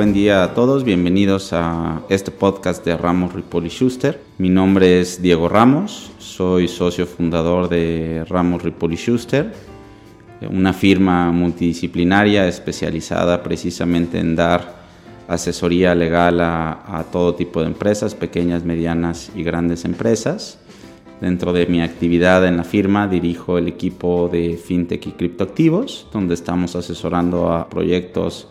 buen día a todos. Bienvenidos a este podcast de Ramos Ripoli Schuster. Mi nombre es Diego Ramos, soy socio fundador de Ramos Ripoli Schuster, una firma multidisciplinaria especializada precisamente en dar asesoría legal a, a todo tipo de empresas, pequeñas, medianas y grandes empresas. Dentro de mi actividad en la firma dirijo el equipo de FinTech y criptoactivos, donde estamos asesorando a proyectos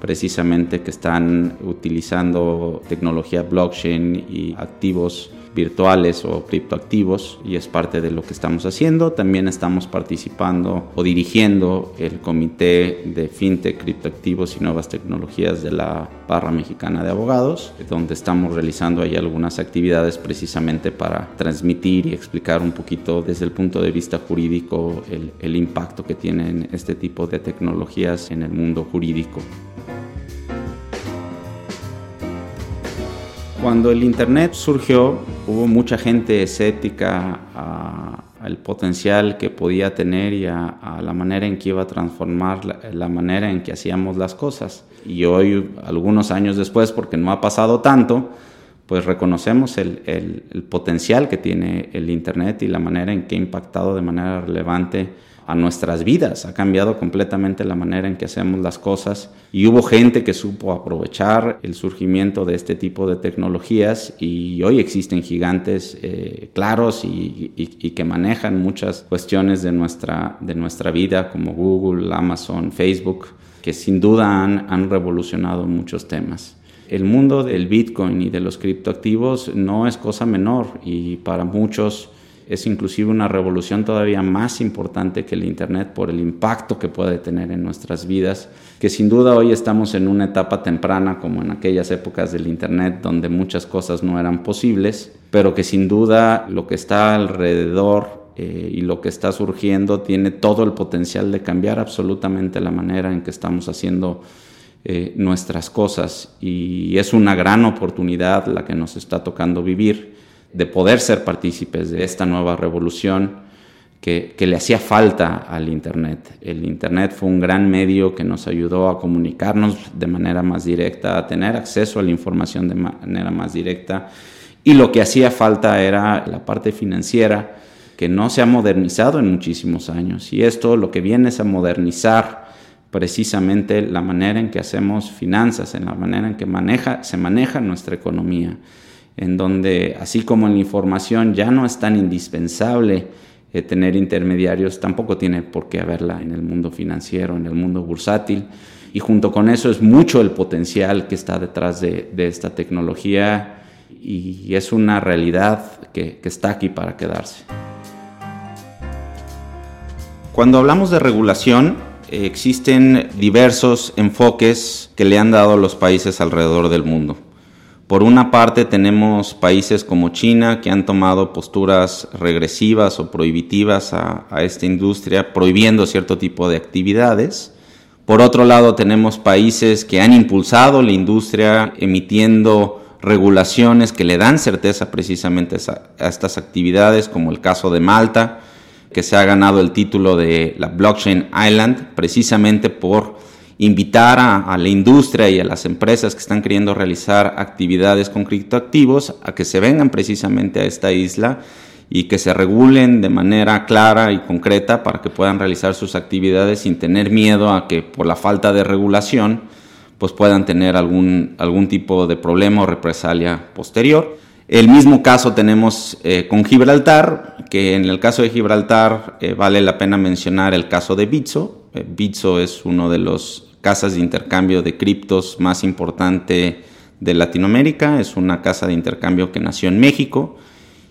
precisamente que están utilizando tecnología blockchain y activos virtuales o criptoactivos y es parte de lo que estamos haciendo. También estamos participando o dirigiendo el comité de fintech, criptoactivos y nuevas tecnologías de la barra mexicana de abogados, donde estamos realizando ahí algunas actividades precisamente para transmitir y explicar un poquito desde el punto de vista jurídico el, el impacto que tienen este tipo de tecnologías en el mundo jurídico. Cuando el Internet surgió, hubo mucha gente escéptica al potencial que podía tener y a, la manera en que iba a transformar la, manera en que hacíamos las cosas. Y hoy, algunos años después, porque no ha pasado tanto, pues reconocemos el, el potencial que tiene el Internet y la manera en que ha impactado de manera relevante a nuestras vidas, ha cambiado completamente la manera en que hacemos las cosas y hubo gente que supo aprovechar el surgimiento de este tipo de tecnologías y hoy existen gigantes eh, claros y, que manejan muchas cuestiones de nuestra, de nuestra vida como Google, Amazon, Facebook, que sin duda han, han revolucionado muchos temas. El mundo del Bitcoin y de los criptoactivos no es cosa menor y para muchos es inclusive una revolución todavía más importante que el Internet por el impacto que puede tener en nuestras vidas, que sin duda hoy estamos en una etapa temprana como en aquellas épocas del Internet donde muchas cosas no eran posibles, pero que sin duda lo que está alrededor eh, y lo que está surgiendo tiene todo el potencial de cambiar absolutamente la manera en que estamos haciendo eh, nuestras cosas. Y es una gran oportunidad la que nos está tocando vivir de poder ser partícipes de esta nueva revolución que, le hacía falta al Internet. El Internet fue un gran medio que nos ayudó a comunicarnos de manera más directa, a tener acceso a la información de manera más directa. Y lo que hacía falta era la parte financiera, que no se ha modernizado en muchísimos años. Y esto lo que viene es a modernizar precisamente la manera en que hacemos finanzas, en la manera en que maneja, se maneja nuestra economía en donde así como en la información ya no es tan indispensable eh, tener intermediarios, tampoco tiene por qué haberla en el mundo financiero, en el mundo bursátil. Y junto con eso es mucho el potencial que está detrás de, esta tecnología y es una realidad que, que está aquí para quedarse. Cuando hablamos de regulación, eh, existen diversos enfoques que le han dado los países alrededor del mundo. Por una parte tenemos países como China que han tomado posturas regresivas o prohibitivas a, esta industria, prohibiendo cierto tipo de actividades. Por otro lado tenemos países que han impulsado la industria emitiendo regulaciones que le dan certeza precisamente a estas actividades, como el caso de Malta, que se ha ganado el título de la Blockchain Island precisamente por invitar a, la industria y a las empresas que están queriendo realizar actividades con criptoactivos a que se vengan precisamente a esta isla y que se regulen de manera clara y concreta para que puedan realizar sus actividades sin tener miedo a que por la falta de regulación pues puedan tener algún, algún tipo de problema o represalia posterior. El mismo caso tenemos eh, con Gibraltar, que en el caso de Gibraltar eh, vale la pena mencionar el caso de Bitso. Eh, Bitso es uno de los casas de intercambio de criptos más importante de Latinoamérica. Es una casa de intercambio que nació en México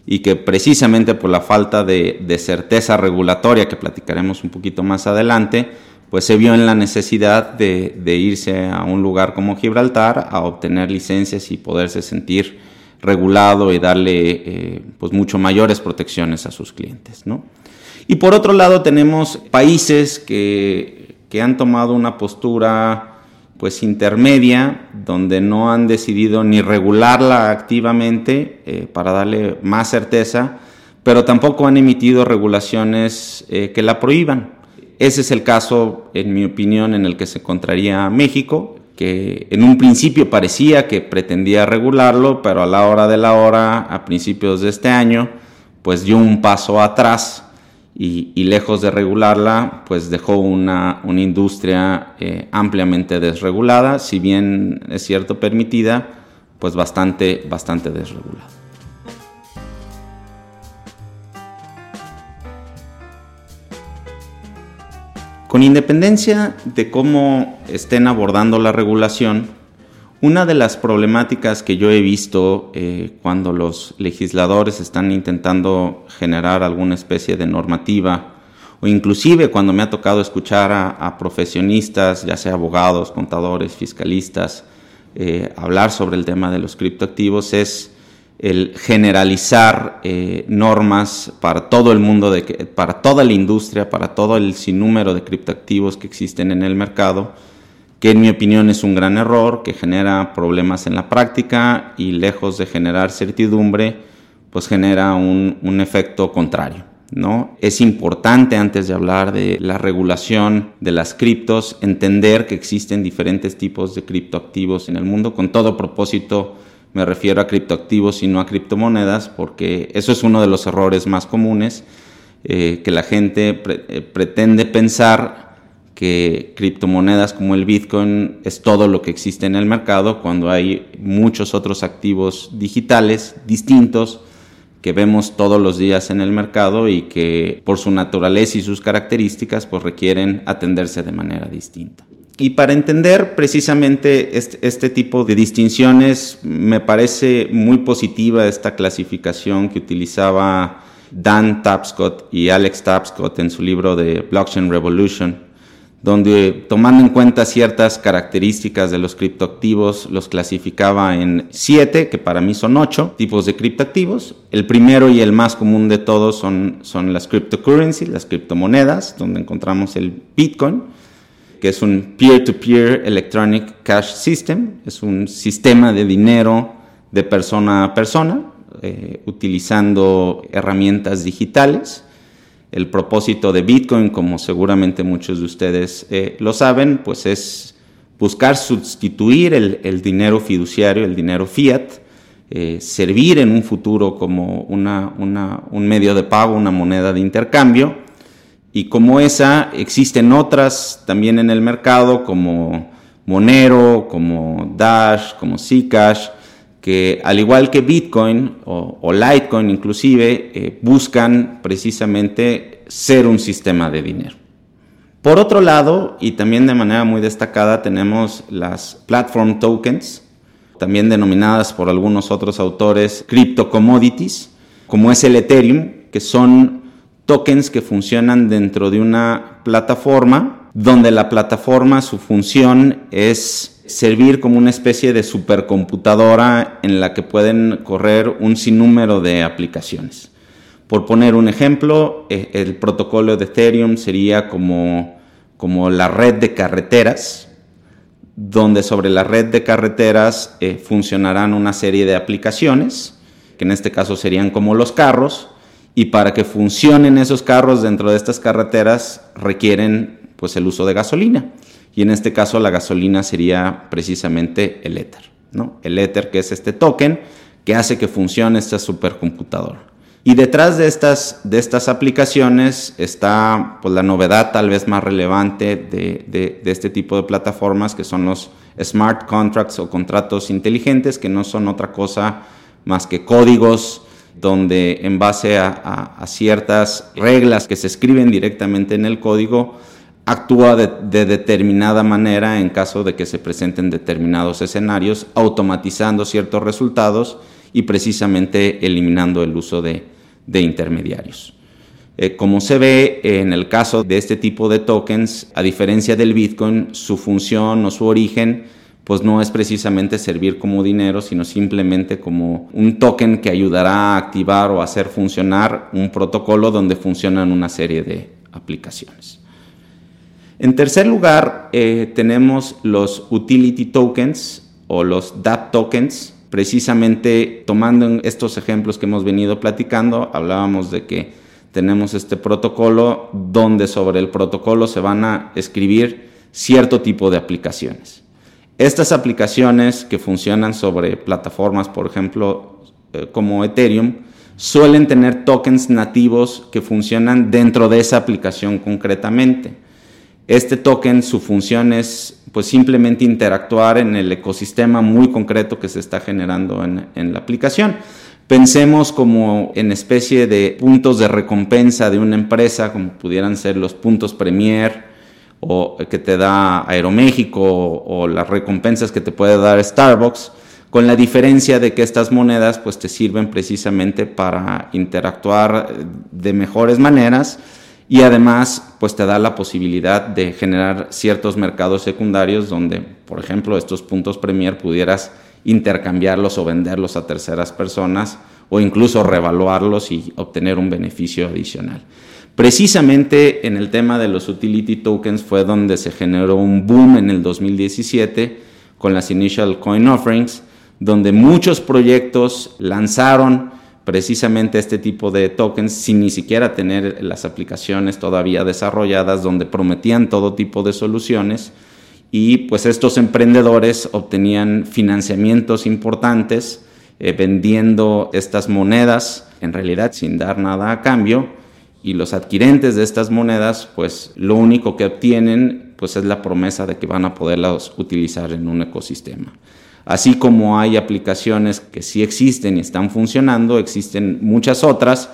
y que precisamente por la falta de, certeza regulatoria que platicaremos un poquito más adelante, pues se vio en la necesidad de, irse a un lugar como Gibraltar a obtener licencias y poderse sentir regulado y darle eh, pues mucho mayores protecciones a sus clientes. ¿no? Y por otro lado tenemos países que que han tomado una postura pues intermedia, donde no han decidido ni regularla activamente eh, para darle más certeza, pero tampoco han emitido regulaciones eh, que la prohíban. Ese es el caso, en mi opinión, en el que se encontraría México, que en un principio parecía que pretendía regularlo, pero a la hora de la hora, a principios de este año, pues dio un paso atrás y, lejos de regularla, pues dejó una, industria eh, ampliamente desregulada, si bien es cierto permitida, pues bastante, bastante desregulada. Con independencia de cómo estén abordando la regulación, una de las problemáticas que yo he visto eh, cuando los legisladores están intentando generar alguna especie de normativa, o inclusive cuando me ha tocado escuchar a, profesionistas, ya sea abogados, contadores, fiscalistas, eh, hablar sobre el tema de los criptoactivos, es el generalizar eh, normas para todo el mundo, de, para toda la industria, para todo el sinnúmero de criptoactivos que existen en el mercado, que en mi opinión es un gran error, que genera problemas en la práctica y lejos de generar certidumbre, pues genera un, un efecto contrario. ¿No? Es importante antes de hablar de la regulación de las criptos entender que existen diferentes tipos de criptoactivos en el mundo con todo propósito me refiero a criptoactivos y no a criptomonedas, porque eso es uno de los errores más comunes, eh, que la gente eh, pretende pensar que criptomonedas como el Bitcoin es todo lo que existe en el mercado, cuando hay muchos otros activos digitales distintos que vemos todos los días en el mercado y que por su naturaleza y sus características pues requieren atenderse de manera distinta. Y para entender precisamente este, este, tipo de distinciones, me parece muy positiva esta clasificación que utilizaba Dan Tapscott y Alex Tapscott en su libro de Blockchain Revolution, donde tomando en cuenta ciertas características de los criptoactivos, los clasificaba en siete, que para mí son ocho tipos de criptoactivos. El primero y el más común de todos son, son las cryptocurrencies, las criptomonedas, donde encontramos el Bitcoin que es un peer-to-peer electronic cash system, es un sistema de dinero de persona a persona, eh, utilizando herramientas digitales. El propósito de Bitcoin, como seguramente muchos de ustedes eh, lo saben, pues es buscar sustituir el, dinero fiduciario, el dinero fiat, eh, servir en un futuro como un medio de pago, una moneda de intercambio, y como esa existen otras también en el mercado como Monero, como Dash, como Zcash, que al igual que Bitcoin o, Litecoin inclusive, eh, buscan precisamente ser un sistema de dinero. Por otro lado, y también de manera muy destacada, tenemos las platform tokens, también denominadas por algunos otros autores crypto commodities, como es el Ethereum, que son tokens que funcionan dentro de una plataforma, donde la plataforma, su función es servir como una especie de supercomputadora en la que pueden correr un sinnúmero de aplicaciones. Por poner un ejemplo, eh, el protocolo de Ethereum sería como, como la red de carreteras, donde sobre la red de carreteras eh, funcionarán una serie de aplicaciones, que en este caso serían como los carros, y para que funcionen esos carros dentro de estas carreteras requieren pues el uso de gasolina y en este caso la gasolina sería precisamente el Ether, ¿no? El Ether que es este token que hace que funcione esta supercomputadora. Y detrás de estas, de estas aplicaciones está pues, la novedad tal vez más relevante de, de, este tipo de plataformas que son los smart contracts o contratos inteligentes que no son otra cosa más que códigos donde en base a, ciertas reglas que se escriben directamente en el código, actúa de, determinada manera en caso de que se presenten determinados escenarios, automatizando ciertos resultados y precisamente eliminando el uso de, intermediarios. Eh, como se ve en el caso de este tipo de tokens, a diferencia del Bitcoin, su función o su origen pues no es precisamente servir como dinero, sino simplemente como un token que ayudará a activar o hacer funcionar un protocolo donde funcionan una serie de aplicaciones. En tercer lugar, eh, tenemos los utility tokens o los DApp tokens. Precisamente tomando estos ejemplos que hemos venido platicando, hablábamos de que tenemos este protocolo donde sobre el protocolo se van a escribir cierto tipo de aplicaciones. Estas aplicaciones que funcionan sobre plataformas, por ejemplo, eh, como Ethereum, suelen tener tokens nativos que funcionan dentro de esa aplicación concretamente. Este token, su función es pues simplemente interactuar en el ecosistema muy concreto que se está generando en, en la aplicación. Pensemos como en especie de puntos de recompensa de una empresa, como pudieran ser los puntos Premier o que te da Aeroméxico o, las recompensas que te puede dar Starbucks, con la diferencia de que estas monedas pues te sirven precisamente para interactuar de mejores maneras y además pues te da la posibilidad de generar ciertos mercados secundarios donde, por ejemplo, estos puntos Premier pudieras intercambiarlos o venderlos a terceras personas o incluso revaluarlos y obtener un beneficio adicional. Precisamente en el tema de los utility tokens fue donde se generó un boom en el 2017 con las initial coin offerings, donde muchos proyectos lanzaron precisamente este tipo de tokens sin ni siquiera tener las aplicaciones todavía desarrolladas, donde prometían todo tipo de soluciones y pues estos emprendedores obtenían financiamientos importantes eh, vendiendo estas monedas en realidad sin dar nada a cambio y los adquirentes de estas monedas pues lo único que obtienen pues es la promesa de que van a poderlas utilizar en un ecosistema. Así como hay aplicaciones que sí existen y están funcionando, existen muchas otras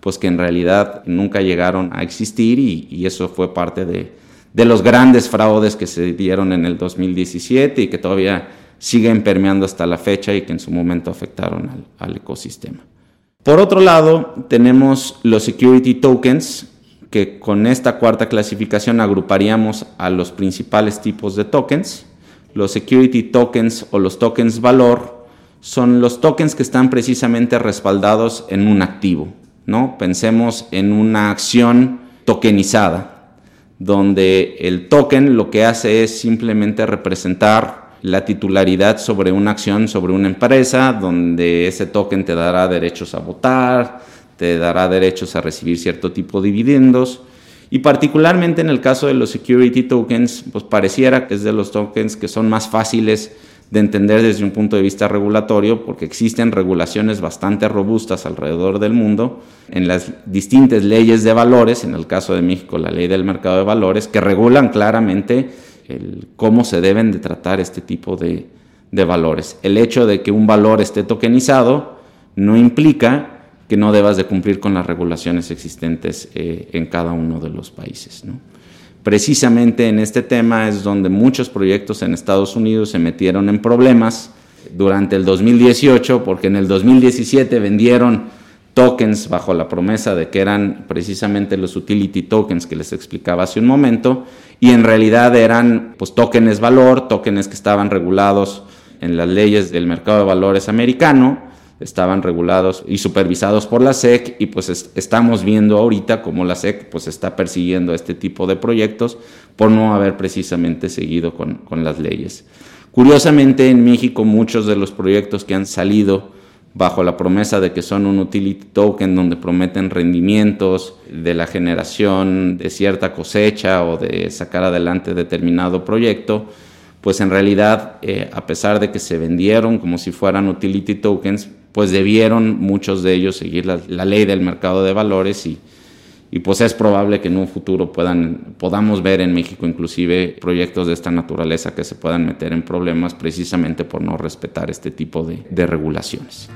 pues que en realidad nunca llegaron a existir y eso fue parte de, de los grandes fraudes que se dieron en el 2017 y que todavía siguen permeando hasta la fecha y que en su momento afectaron al, ecosistema. Por otro lado, tenemos los security tokens, que con esta cuarta clasificación agruparíamos a los principales tipos de tokens. Los security tokens o los tokens valor son los tokens que están precisamente respaldados en un activo. ¿no? Pensemos en una acción tokenizada donde el token lo que hace es simplemente representar la titularidad sobre una acción, sobre una empresa, donde ese token te dará derechos a votar, te dará derechos a recibir cierto tipo de dividendos. Y particularmente en el caso de los security tokens, pues pareciera que es de los tokens que son más fáciles de entender desde un punto de vista regulatorio, porque existen regulaciones bastante robustas alrededor del mundo en las distintas leyes de valores, en el caso de México la ley del mercado de valores, que regulan claramente cómo se deben de tratar este tipo de, de valores. El hecho de que un valor esté tokenizado no implica que no debas de cumplir con las regulaciones existentes eh, en cada uno de los países. Precisamente en este tema es donde muchos proyectos en Estados Unidos se metieron en problemas durante el 2018, porque en el 2017 vendieron tokens bajo la promesa de que eran precisamente los utility tokens que les explicaba hace un momento, y en realidad eran pues tokens valor, tokens que estaban regulados en las leyes del mercado de valores americano, estaban regulados y supervisados por la SEC y pues estamos viendo ahorita cómo la SEC pues está persiguiendo este tipo de proyectos por no haber precisamente seguido con, con las leyes. Curiosamente en México muchos de los proyectos que han salido bajo la promesa de que son un utility token donde prometen rendimientos de la generación de cierta cosecha o de sacar adelante determinado proyecto, pues en realidad, eh, a pesar de que se vendieron como si fueran utility tokens, pues debieron muchos de ellos seguir la, ley del mercado de valores y, y, pues es probable que en un futuro puedan, podamos ver en México inclusive proyectos de esta naturaleza que se puedan meter en problemas precisamente por no respetar este tipo de, regulaciones.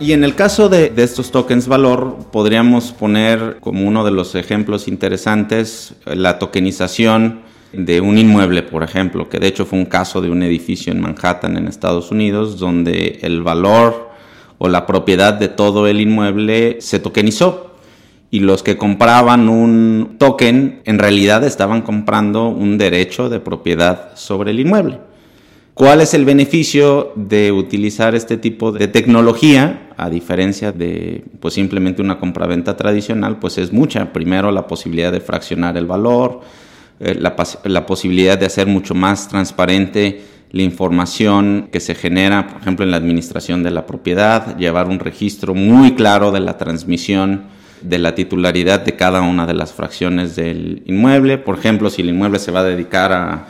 Y en el caso de, de, estos tokens valor, podríamos poner como uno de los ejemplos interesantes la tokenización de un inmueble, por ejemplo, que de hecho fue un caso de un edificio en Manhattan, en Estados Unidos, donde el valor o la propiedad de todo el inmueble se tokenizó. Y los que compraban un token en realidad estaban comprando un derecho de propiedad sobre el inmueble. ¿Cuál es el beneficio de utilizar este tipo de tecnología? A diferencia de pues simplemente una compraventa tradicional, pues es mucha. Primero la posibilidad de fraccionar el valor, eh, la, posibilidad de hacer mucho más transparente la información que se genera, por ejemplo, en la administración de la propiedad, llevar un registro muy claro de la transmisión de la titularidad de cada una de las fracciones del inmueble. Por ejemplo, si el inmueble se va a dedicar a,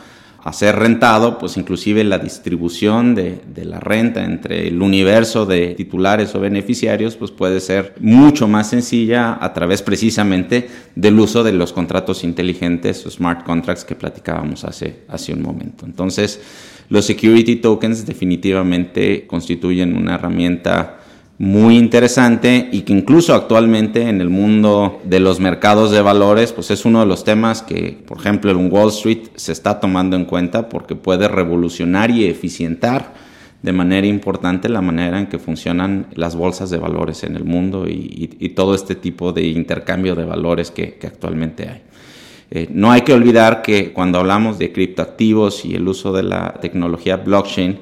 ser rentado, pues inclusive la distribución de, de, la renta entre el universo de titulares o beneficiarios, pues puede ser mucho más sencilla a través precisamente del uso de los contratos inteligentes o smart contracts que platicábamos hace, hace un momento. Entonces, los security tokens definitivamente constituyen una herramienta muy interesante y que incluso actualmente en el mundo de los mercados de valores, pues es uno de los temas que, por ejemplo, en Wall Street se está tomando en cuenta porque puede revolucionar y eficientar de manera importante la manera en que funcionan las bolsas de valores en el mundo y, todo este tipo de intercambio de valores que, actualmente hay. Eh, no hay que olvidar que cuando hablamos de criptoactivos y el uso de la tecnología blockchain,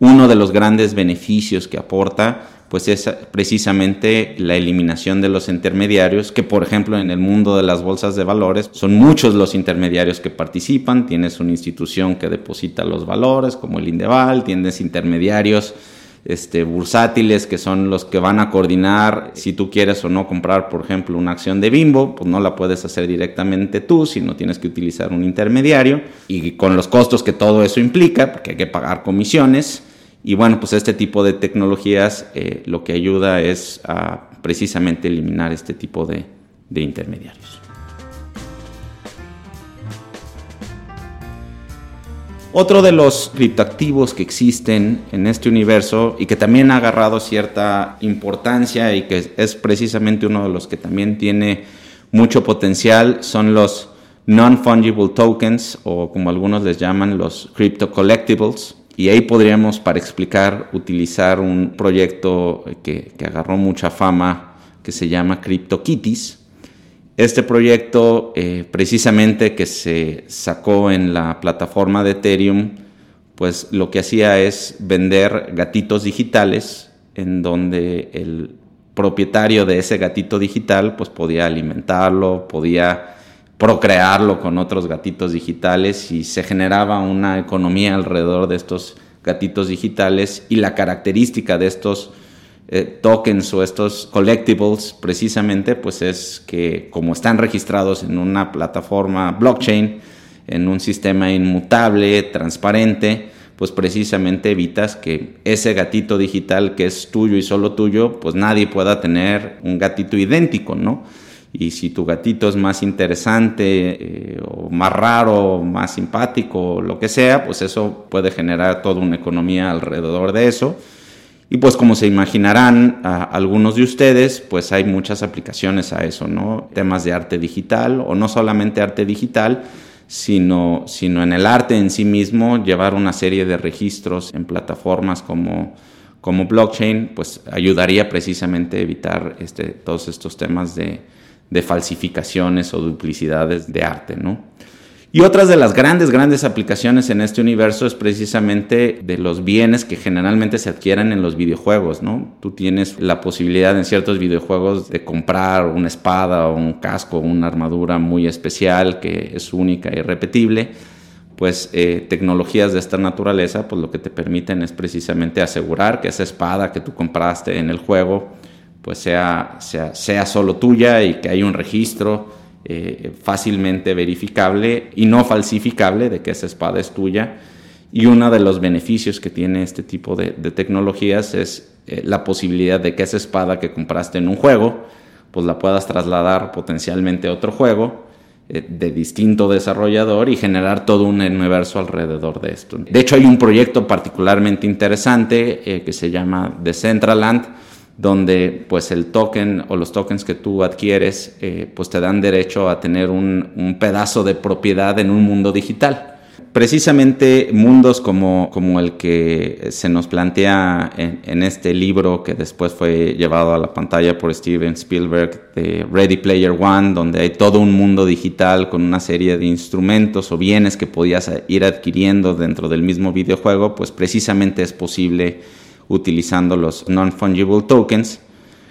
uno de los grandes beneficios que aporta pues es precisamente la eliminación de los intermediarios, que por ejemplo en el mundo de las bolsas de valores son muchos los intermediarios que participan, tienes una institución que deposita los valores como el Indeval, tienes intermediarios este, bursátiles que son los que van a coordinar si tú quieres o no comprar, por ejemplo, una acción de Bimbo, pues no la puedes hacer directamente tú, sino tienes que utilizar un intermediario. Y con los costos que todo eso implica, porque hay que pagar comisiones y bueno, pues este tipo de tecnologías eh, lo que ayuda es a precisamente eliminar este tipo de, de intermediarios. Otro de los criptoactivos que existen en este universo y que también ha agarrado cierta importancia y que es precisamente uno de los que también tiene mucho potencial son los non-fungible tokens o como algunos les llaman los crypto collectibles. Y ahí podríamos, para explicar, utilizar un proyecto que, agarró mucha fama que se llama CryptoKitties. Este proyecto, eh, precisamente que se sacó en la plataforma de Ethereum, pues lo que hacía es vender gatitos digitales en donde el propietario de ese gatito digital pues podía alimentarlo, podía procrearlo con otros gatitos digitales y se generaba una economía alrededor de estos gatitos digitales y la característica de estos eh, tokens o estos collectibles precisamente pues es que como están registrados en una plataforma blockchain, en un sistema inmutable, transparente, pues precisamente evitas que ese gatito digital que es tuyo y solo tuyo, pues nadie pueda tener un gatito idéntico, ¿no? Y si tu gatito es más interesante eh, o más raro, más simpático, o lo que sea, pues eso puede generar toda una economía alrededor de eso. Y pues como se imaginarán algunos de ustedes, pues hay muchas aplicaciones a eso, ¿no? Temas de arte digital o no solamente arte digital, sino, sino en el arte en sí mismo, llevar una serie de registros en plataformas como, como blockchain, pues ayudaría precisamente a evitar este, todos estos temas de, de falsificaciones o duplicidades de arte, ¿no? Y otras de las grandes, grandes aplicaciones en este universo es precisamente de los bienes que generalmente se adquieren en los videojuegos, ¿no? Tú tienes la posibilidad en ciertos videojuegos de comprar una espada o un casco o una armadura muy especial que es única y repetible. Pues eh, tecnologías de esta naturaleza, pues lo que te permiten es precisamente asegurar que esa espada que tú compraste en el juego pues sea, sea, sea solo tuya y que haya un registro eh, fácilmente verificable y no falsificable de que esa espada es tuya. Y uno de los beneficios que tiene este tipo de, tecnologías es eh, la posibilidad de que esa espada que compraste en un juego, pues la puedas trasladar potencialmente a otro juego eh, de distinto desarrollador y generar todo un universo alrededor de esto. De hecho, hay un proyecto particularmente interesante que se llama Decentraland, donde pues el token o los tokens que tú adquieres eh, pues te dan derecho a tener un, pedazo de propiedad en un mundo digital. Precisamente mundos como, como el que se nos plantea en, este libro que después fue llevado a la pantalla por Steven Spielberg de Ready Player One, donde hay todo un mundo digital con una serie de instrumentos o bienes que podías ir adquiriendo dentro del mismo videojuego, pues precisamente es posible utilizando los non-fungible tokens,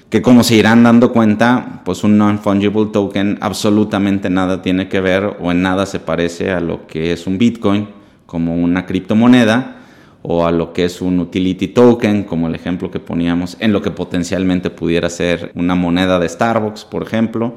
que como se irán dando cuenta, pues un non-fungible token absolutamente nada tiene que ver o en nada se parece a lo que es un Bitcoin como una criptomoneda o a lo que es un utility token, como el ejemplo que poníamos, en lo que potencialmente pudiera ser una moneda de Starbucks, por ejemplo,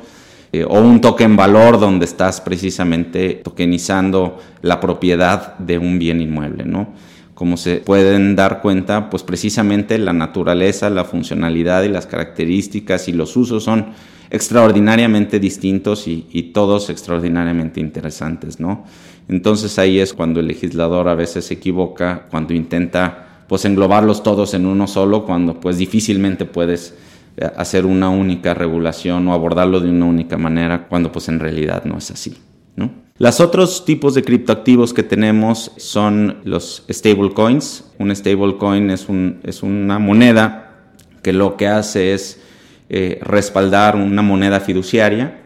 eh, o un token valor donde estás precisamente tokenizando la propiedad de un bien inmueble, ¿no? Como se pueden dar cuenta, pues precisamente la naturaleza, la funcionalidad y las características y los usos son extraordinariamente distintos y, y todos extraordinariamente interesantes, ¿no? Entonces ahí es cuando el legislador a veces se equivoca, cuando intenta pues englobarlos todos en uno solo, cuando pues difícilmente puedes eh, hacer una única regulación o abordarlo de una única manera, cuando pues en realidad no es así. ¿no? Los otros tipos de criptoactivos que tenemos son los stablecoins. Un stablecoin es, es una moneda que lo que hace es eh, respaldar una moneda fiduciaria.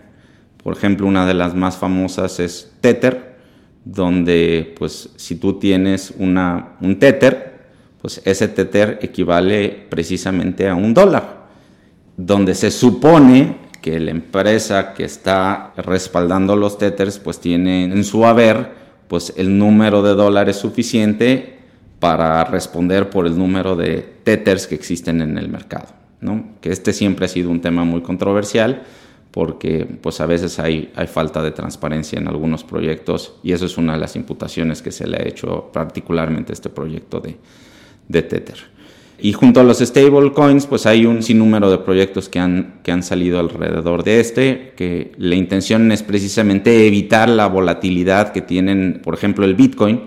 Por ejemplo, una de las más famosas es Tether, donde pues si tú tienes un tether, pues ese tether equivale precisamente a un dólar, donde se supone que la empresa que está respaldando los tethers pues tiene en su haber pues el número de dólares suficiente para responder por el número de tethers que existen en el mercado, ¿no? Que este siempre ha sido un tema muy controversial porque pues a veces hay, hay falta de transparencia en algunos proyectos y eso es una de las imputaciones que se le ha hecho particularmente a este proyecto de, de Tether. Y junto a los stablecoins, pues hay un sinnúmero de proyectos que han, que han salido alrededor de este, que la intención es precisamente evitar la volatilidad que tienen, por ejemplo, el Bitcoin,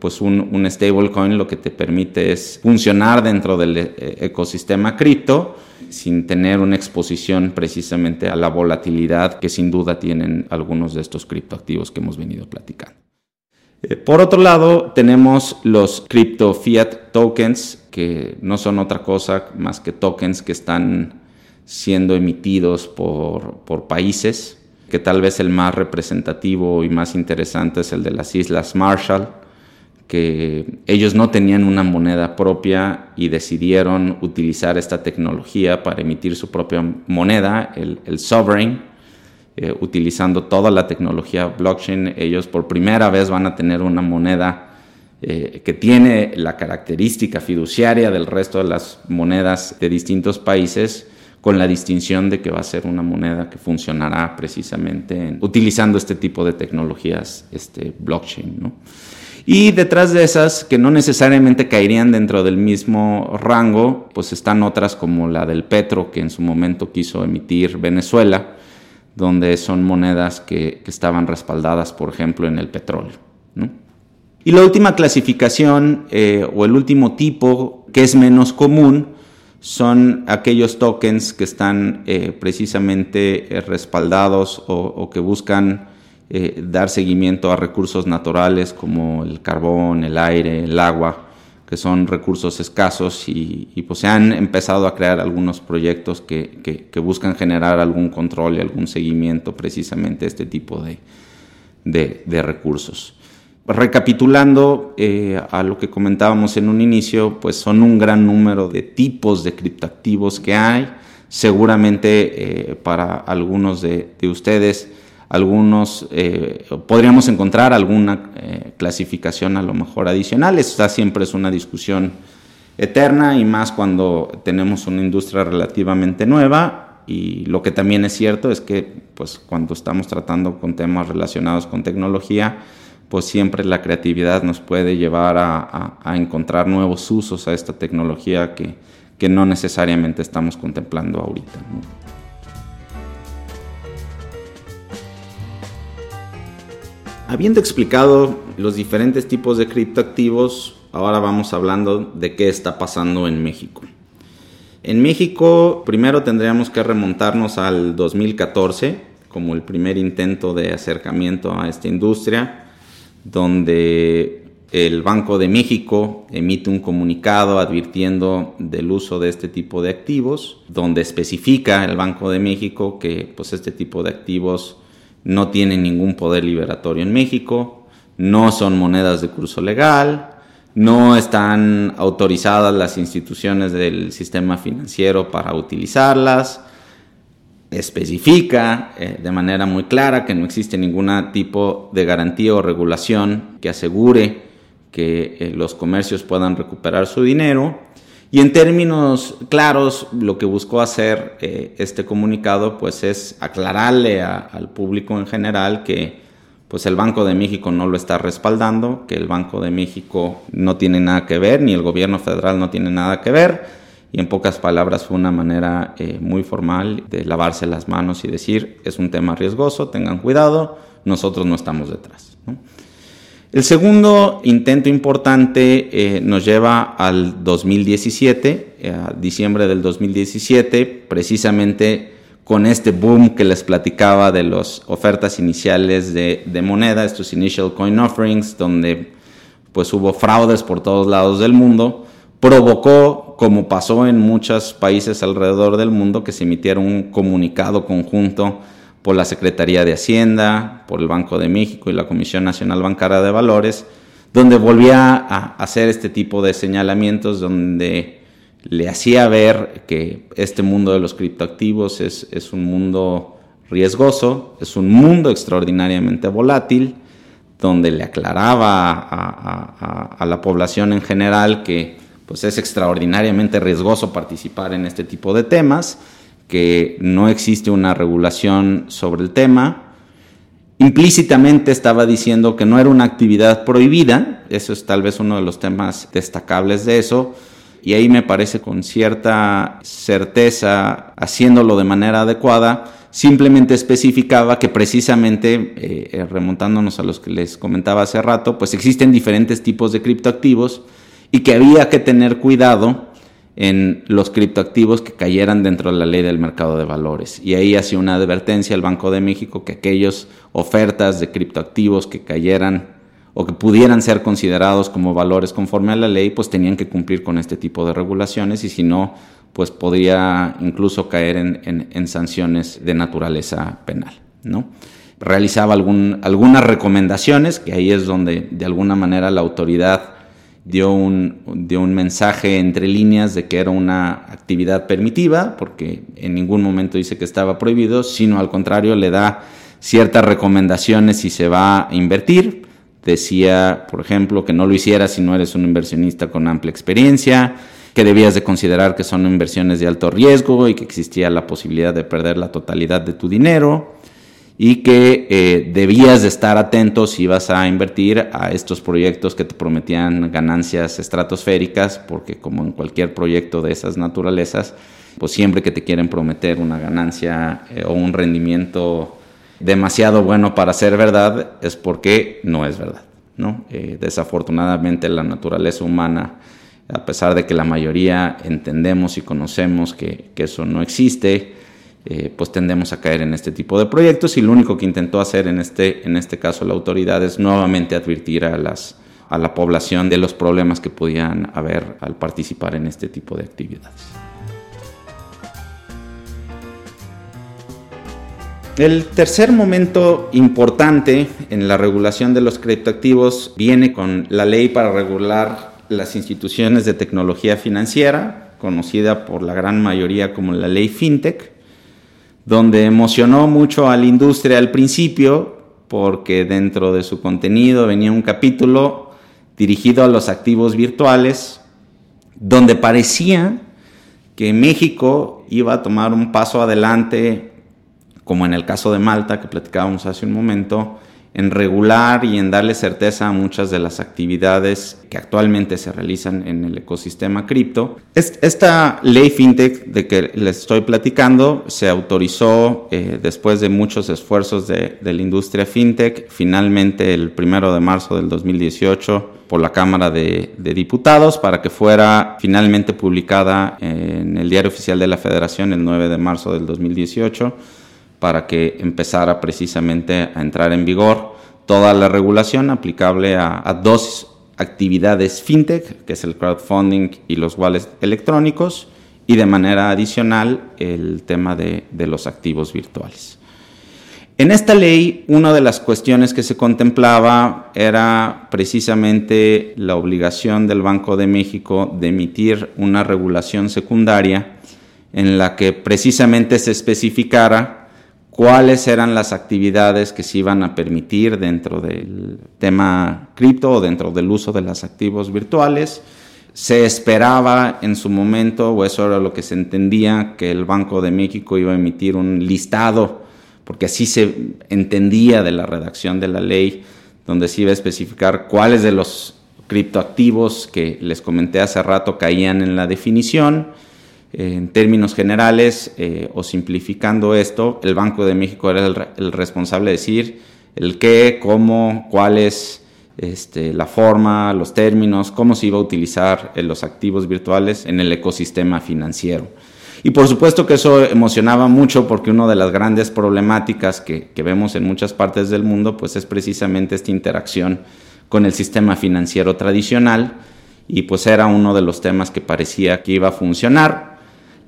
pues un, un stablecoin lo que te permite es funcionar dentro del eh, ecosistema cripto sin tener una exposición precisamente a la volatilidad que sin duda tienen algunos de estos criptoactivos que hemos venido platicando. Eh, por otro lado, tenemos los crypto fiat tokens, que no son otra cosa más que tokens que están siendo emitidos por, por países, que tal vez el más representativo y más interesante es el de las Islas Marshall, que ellos no tenían una moneda propia y decidieron utilizar esta tecnología para emitir su propia moneda, el, sovereign, eh, utilizando toda la tecnología blockchain. Ellos por primera vez van a tener una moneda eh, que tiene la característica fiduciaria del resto de las monedas de distintos países, con la distinción de que va a ser una moneda que funcionará precisamente utilizando este tipo de tecnologías este, blockchain. ¿no? Y detrás de esas, que no necesariamente caerían dentro del mismo rango, pues están otras como la del Petro, que en su momento quiso emitir Venezuela, donde son monedas que, estaban respaldadas, por ejemplo, en el petróleo. Y la última clasificación eh, o el último tipo que es menos común son aquellos tokens que están eh, precisamente eh, respaldados o que buscan dar seguimiento a recursos naturales como el carbón, el aire, el agua, que son recursos escasos y, pues se han empezado a crear algunos proyectos que, buscan generar algún control y algún seguimiento precisamente a este tipo de, recursos. Recapitulando eh, a lo que comentábamos en un inicio, pues son un gran número de tipos de criptoactivos que hay. Seguramente eh, para algunos de, de ustedes algunos, eh, podríamos encontrar alguna clasificación a lo mejor adicional. Esta siempre es una discusión eterna y más cuando tenemos una industria relativamente nueva. Y lo que también es cierto es que pues, cuando estamos tratando con temas relacionados con tecnología, pues siempre la creatividad nos puede llevar a, encontrar nuevos usos a esta tecnología que, que no necesariamente estamos contemplando ahorita. Habiendo explicado los diferentes tipos de criptoactivos, ahora vamos hablando de qué está pasando en México. En México, primero tendríamos que remontarnos al 2014 como el primer intento de acercamiento a esta industria, donde el Banco de México emite un comunicado advirtiendo del uso de este tipo de activos, donde especifica el Banco de México que pues, este tipo de activos no tienen ningún poder liberatorio en México, no son monedas de curso legal, no están autorizadas las instituciones del sistema financiero para utilizarlas, especifica eh, de manera muy clara que no existe ningún tipo de garantía o regulación que asegure que eh, los comercios puedan recuperar su dinero. Y en términos claros, lo que buscó hacer eh, este comunicado pues es aclararle al público en general que pues el Banco de México no lo está respaldando, que el Banco de México no tiene nada que ver, ni el gobierno federal no tiene nada que ver, y en pocas palabras fue una manera eh, muy formal de lavarse las manos y decir, es un tema riesgoso, tengan cuidado, nosotros no estamos detrás. El segundo intento importante eh, nos lleva al 2017, eh, a diciembre del 2017, precisamente con este boom que les platicaba de las ofertas iniciales de, moneda, estos initial coin offerings, donde pues hubo fraudes por todos lados del mundo, provocó, como pasó en muchos países alrededor del mundo, que se emitiera un comunicado conjunto por la Secretaría de Hacienda, por el Banco de México y la Comisión Nacional Bancaria de Valores, donde volvía a hacer este tipo de señalamientos, donde le hacía ver que este mundo de los criptoactivos es, un mundo riesgoso, es un mundo extraordinariamente volátil, donde le aclaraba a, la población en general que pues es extraordinariamente riesgoso participar en este tipo de temas, que no existe una regulación sobre el tema. Implícitamente estaba diciendo que no era una actividad prohibida, eso es tal vez uno de los temas destacables de eso, y ahí me parece con cierta certeza, haciéndolo de manera adecuada, simplemente especificaba que precisamente, eh, eh, remontándonos a los que les comentaba hace rato, pues existen diferentes tipos de criptoactivos y que había que tener cuidado en los criptoactivos que cayeran dentro de la ley del mercado de valores. Y ahí hacía una advertencia al Banco de México que aquellas ofertas de criptoactivos que cayeran o que pudieran ser considerados como valores conforme a la ley, pues tenían que cumplir con este tipo de regulaciones y si no, pues podría incluso caer en, sanciones de naturaleza penal. ¿no? Realizaba algún, algunas recomendaciones, que ahí es donde de alguna manera la autoridad dio un, dio un mensaje entre líneas de que era una actividad permitiva, porque en ningún momento dice que estaba prohibido, sino al contrario le da ciertas recomendaciones si se va a invertir. Decía, por ejemplo, que no lo hicieras si no eres un inversionista con amplia experiencia, que debías de considerar que son inversiones de alto riesgo y que existía la posibilidad de perder la totalidad de tu dinero y que eh, debías de estar atento si ibas a invertir a estos proyectos que te prometían ganancias estratosféricas, porque como en cualquier proyecto de esas naturalezas, pues siempre que te quieren prometer una ganancia eh, o un rendimiento demasiado bueno para ser verdad es porque no es verdad. ¿no? Eh, desafortunadamente la naturaleza humana, a pesar de que la mayoría entendemos y conocemos que, eso no existe, eh, pues tendemos a caer en este tipo de proyectos y lo único que intentó hacer en este, en este caso la autoridad es nuevamente advertir a, las, a la población de los problemas que podían haber al participar en este tipo de actividades. El tercer momento importante en la regulación de los criptoactivos viene con la ley para regular las instituciones de tecnología financiera, conocida por la gran mayoría como la ley FinTech, donde emocionó mucho a la industria al principio porque dentro de su contenido venía un capítulo dirigido a los activos virtuales, donde parecía que México iba a tomar un paso adelante como en el caso de Malta que platicábamos hace un momento, en regular y en darle certeza a muchas de las actividades que actualmente se realizan en el ecosistema cripto. Esta ley fintech de que les estoy platicando se autorizó eh, después de muchos esfuerzos de, la industria fintech, finalmente el primero de marzo del 2018 por la Cámara de, de Diputados para que fuera finalmente publicada en el Diario Oficial de la Federación el 9 de marzo del 2018 para que empezara precisamente a entrar en vigor toda la regulación aplicable a, dos actividades fintech, que es el crowdfunding y los wallets electrónicos, y de manera adicional el tema de, de los activos virtuales. En esta ley, una de las cuestiones que se contemplaba era precisamente la obligación del Banco de México de emitir una regulación secundaria en la que precisamente se especificara cuáles eran las actividades que se iban a permitir dentro del tema cripto o dentro del uso de los activos virtuales. Se esperaba en su momento, o eso era lo que se entendía, que el Banco de México iba a emitir un listado, porque así se entendía de la redacción de la ley, donde se iba a especificar cuáles de los criptoactivos que les comenté hace rato caían en la definición en términos generales eh, o simplificando esto, el Banco de México era el, responsable de decir el qué, cómo, cuál es este, la forma, los términos, cómo se iba a utilizar eh, los activos virtuales en el ecosistema financiero. Y por supuesto que eso emocionaba mucho porque una de las grandes problemáticas que, que vemos en muchas partes del mundo pues es precisamente esta interacción con el sistema financiero tradicional y pues era uno de los temas que parecía que iba a funcionar.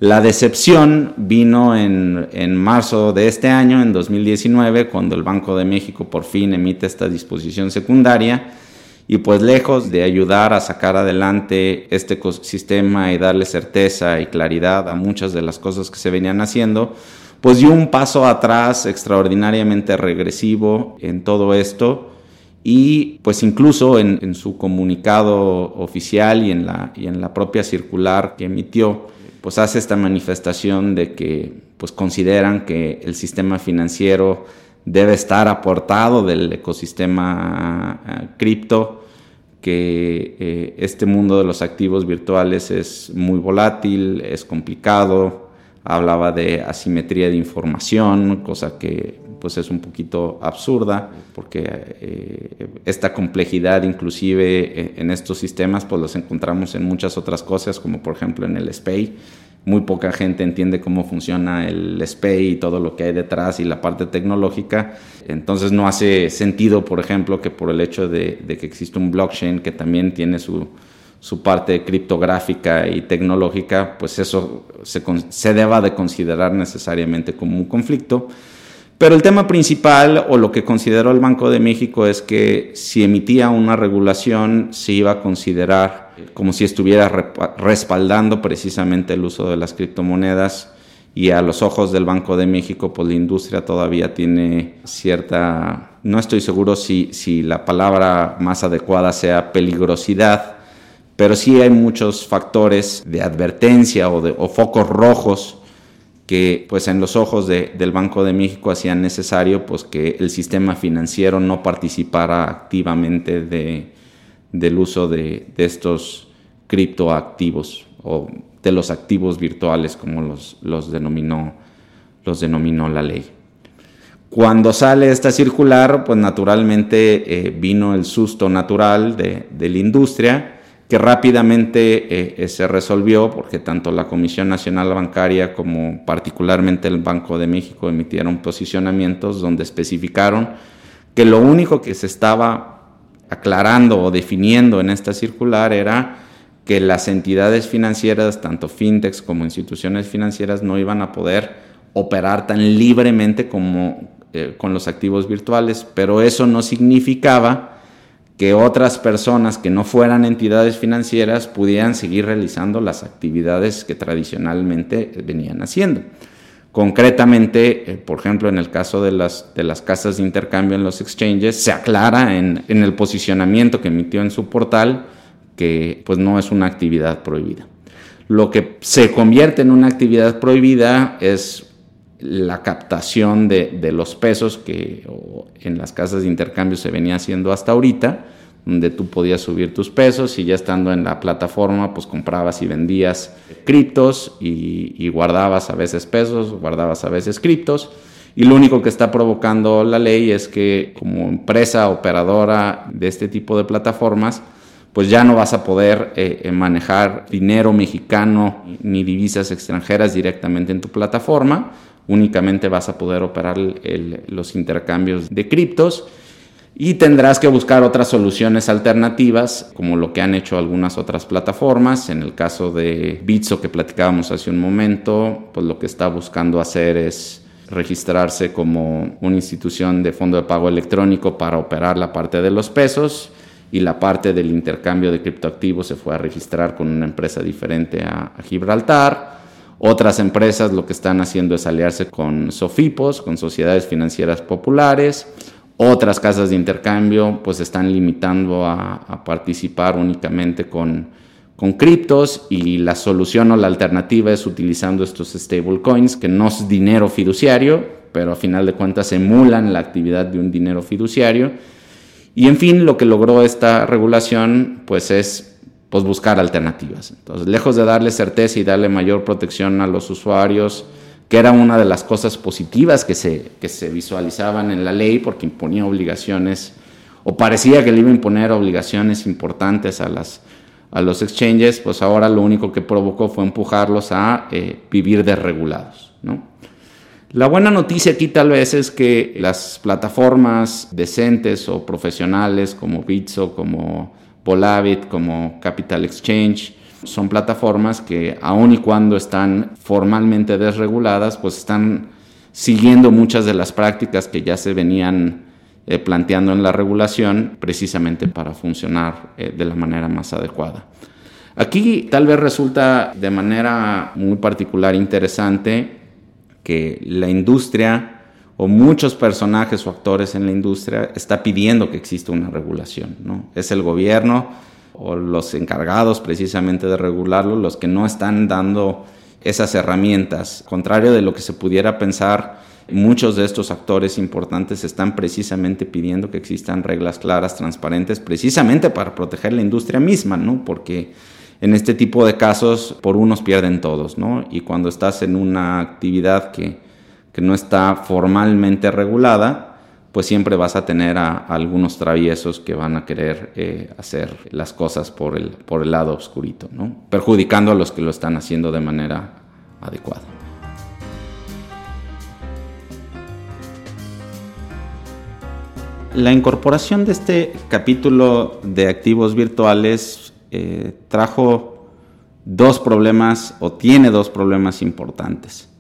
La decepción vino en, marzo de este año, en 2019, cuando el Banco de México por fin emite esta disposición secundaria y pues lejos de ayudar a sacar adelante este ecosistema y darle certeza y claridad a muchas de las cosas que se venían haciendo, pues dio un paso atrás extraordinariamente regresivo en todo esto y pues incluso en, su comunicado oficial y en, la, y en la propia circular que emitió, pues hace esta manifestación de que pues consideran que el sistema financiero debe estar aportado del ecosistema eh, cripto, que eh, este mundo de los activos virtuales es muy volátil, es complicado, hablaba de asimetría de información, cosa que pues es un poquito absurda, porque eh, esta complejidad inclusive eh, en estos sistemas pues los encontramos en muchas otras cosas, como por ejemplo en el SPAY. Muy poca gente entiende cómo funciona el SPAY y todo lo que hay detrás y la parte tecnológica. Entonces no hace sentido, por ejemplo, que por el hecho de, que existe un blockchain que también tiene su, su parte criptográfica y tecnológica, pues eso se, se deba de considerar necesariamente como un conflicto. Pero el tema principal o lo que consideró el Banco de México es que si emitía una regulación se iba a considerar como si estuviera respaldando precisamente el uso de las criptomonedas. Y a los ojos del Banco de México pues la industria todavía tiene cierta, no estoy seguro si, si la palabra más adecuada sea peligrosidad, pero sí hay muchos factores de advertencia o, de, o focos rojos que pues en los ojos del Banco de México hacían necesario pues que el sistema financiero no participara activamente de, del uso de, estos criptoactivos o de los activos virtuales como los, los, denominó, los denominó la ley. Cuando sale esta circular, pues naturalmente eh, vino el susto natural de, de la industria, que rápidamente eh, se resolvió porque tanto la Comisión Nacional Bancaria como particularmente el Banco de México emitieron posicionamientos donde especificaron que lo único que se estaba aclarando o definiendo en esta circular era que las entidades financieras, tanto fintechs como instituciones financieras, no iban a poder operar tan libremente como eh, con los activos virtuales, pero eso no significaba que otras personas que no fueran entidades financieras pudieran seguir realizando las actividades que tradicionalmente venían haciendo. Concretamente, eh, por ejemplo, en el caso de las, de las casas de intercambio en los exchanges, se aclara en, en el posicionamiento que emitió en su portal que pues, no es una actividad prohibida. Lo que se convierte en una actividad prohibida es la captación de, los pesos que en las casas de intercambio se venía haciendo hasta ahorita, donde tú podías subir tus pesos y ya estando en la plataforma, pues comprabas y vendías criptos y, y guardabas a veces pesos, guardabas a veces criptos. Y lo único que está provocando la ley es que como empresa operadora de este tipo de plataformas, pues ya no vas a poder eh, eh, manejar dinero mexicano ni divisas extranjeras directamente en tu plataforma, únicamente vas a poder operar los intercambios de criptos y tendrás que buscar otras soluciones alternativas, como lo que han hecho algunas otras plataformas. En el caso de Bitso que platicábamos hace un momento, pues lo que está buscando hacer es registrarse como una institución de fondo de pago electrónico para operar la parte de los pesos y la parte del intercambio de criptoactivos se fue a registrar con una empresa diferente a Gibraltar Otras empresas lo que están haciendo es aliarse con SOFIPOS, con sociedades financieras populares. Otras casas de intercambio pues están limitando a, participar únicamente con, con criptos y la solución o la alternativa es utilizando estos stablecoins que no es dinero fiduciario, pero a final de cuentas emulan la actividad de un dinero fiduciario. Y en fin, lo que logró esta regulación pues es pues buscar alternativas. Entonces, lejos de darle certeza y darle mayor protección a los usuarios, que era una de las cosas positivas que se, que se visualizaban en la ley porque imponía obligaciones, o parecía que le iba a imponer obligaciones importantes a, las, a los exchanges, pues ahora lo único que provocó fue empujarlos a eh, vivir desregulados. ¿no? La buena noticia aquí tal vez es que las plataformas decentes o profesionales como Bitso, como Polavit, como Capital Exchange. Son plataformas que aun y cuando están formalmente desreguladas, pues están siguiendo muchas de las prácticas que ya se venían eh, planteando en la regulación precisamente para funcionar eh, de la manera más adecuada. Aquí tal vez resulta de manera muy particular interesante que la industria o muchos personajes o actores en la industria está pidiendo que exista una regulación. ¿no? Es el gobierno o los encargados precisamente de regularlo los que no están dando esas herramientas. Contrario de lo que se pudiera pensar, muchos de estos actores importantes están precisamente pidiendo que existan reglas claras, transparentes, precisamente para proteger la industria misma, ¿no? Porque en este tipo de casos por unos pierden todos, ¿no? Y cuando estás en una actividad que que no está formalmente regulada, pues siempre vas a tener a, algunos traviesos que van a querer eh, hacer las cosas por el, por el lado oscurito, perjudicando a los que lo están haciendo de manera adecuada. La incorporación de este capítulo de activos virtuales eh, trajo dos problemas o tiene dos problemas importantes.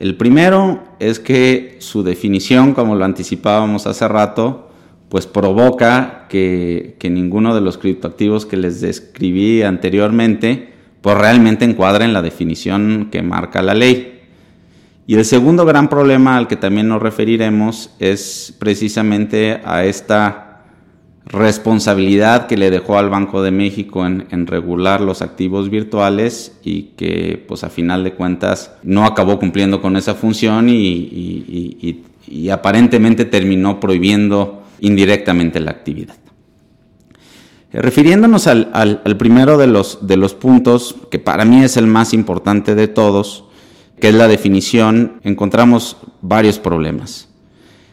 El primero es que su definición, como lo anticipábamos hace rato, pues provoca que, ninguno de los criptoactivos que les describí anteriormente, pues realmente encuadre en la definición que marca la ley. Y el segundo gran problema al que también nos referiremos es precisamente a esta responsabilidad que le dejó al Banco de México en, regular los activos virtuales y que pues a final de cuentas no acabó cumpliendo con esa función y, aparentemente terminó prohibiendo indirectamente la actividad. Refiriéndonos al, primero de los, de los puntos, que para mí es el más importante de todos, que es la definición, encontramos varios problemas.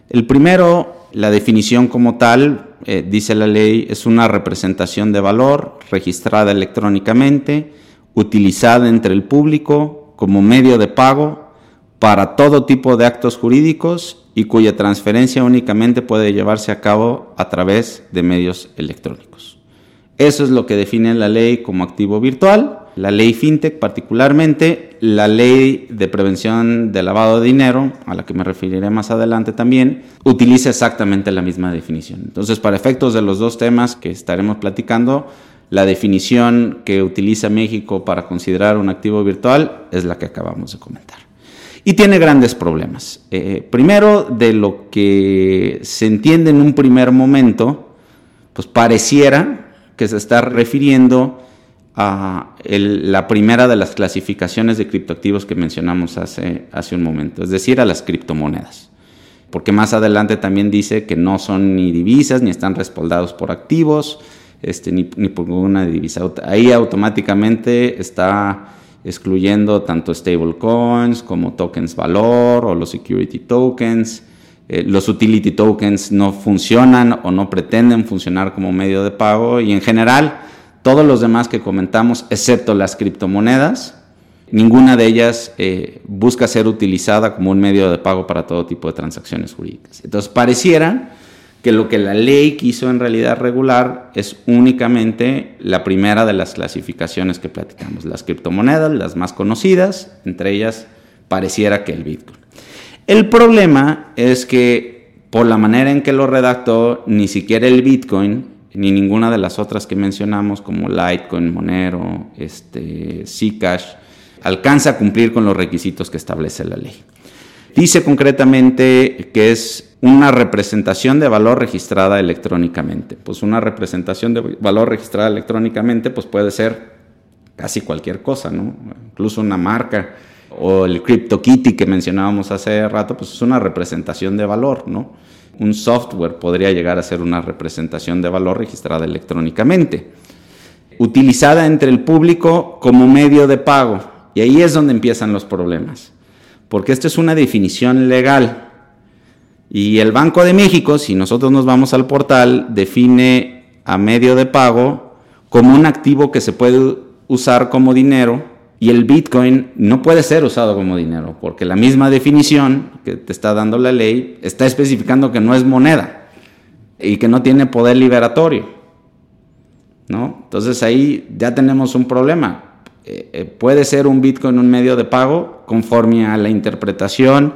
El primero la definición como tal, eh, dice la ley, es una representación de valor registrada electrónicamente, utilizada entre el público como medio de pago para todo tipo de actos jurídicos y cuya transferencia únicamente puede llevarse a cabo a través de medios electrónicos. Eso es lo que define la ley como activo virtual la ley FinTech particularmente, la ley de prevención de lavado de dinero, a la que me referiré más adelante también, utiliza exactamente la misma definición. Entonces, para efectos de los dos temas que estaremos platicando, la definición que utiliza México para considerar un activo virtual es la que acabamos de comentar. Y tiene grandes problemas. Eh, primero, de lo que se entiende en un primer momento, pues pareciera que se está refiriendo la primera de las clasificaciones de criptoactivos que mencionamos hace, hace un momento, es decir, a las criptomonedas. Porque más adelante también dice que no son ni divisas, ni están respaldados por activos, este, ni, por una divisa. Ahí automáticamente está excluyendo tanto stablecoins como tokens valor o los security tokens. Eh, los utility tokens no funcionan o no pretenden funcionar como medio de pago y en general todos los demás que comentamos, excepto las criptomonedas, ninguna de ellas eh, busca ser utilizada como un medio de pago para todo tipo de transacciones jurídicas. Entonces, pareciera que lo que la ley quiso en realidad regular es únicamente la primera de las clasificaciones que platicamos, las criptomonedas, las más conocidas, entre ellas pareciera que el Bitcoin. El problema es que por la manera en que lo redactó, ni siquiera el Bitcoin ni ninguna de las otras que mencionamos como Litecoin, Monero, este, Zcash, alcanza a cumplir con los requisitos que establece la ley. Dice concretamente que es una representación de valor registrada electrónicamente. Pues una representación de valor registrada electrónicamente pues puede ser casi cualquier cosa, ¿no? Incluso una marca o el CryptoKitty que mencionábamos hace rato, pues es una representación de valor, ¿no? Un software podría llegar a ser una representación de valor registrada electrónicamente, utilizada entre el público como medio de pago. Y ahí es donde empiezan los problemas, porque esto es una definición legal. Y el Banco de México, si nosotros nos vamos al portal, define a medio de pago como un activo que se puede usar como dinero y el Bitcoin no puede ser usado como dinero, porque la misma definición que te está dando la ley está especificando que no es moneda y que no tiene poder liberatorio. ¿no? Entonces ahí ya tenemos un problema. Eh, eh, puede ser un Bitcoin un medio de pago conforme a la interpretación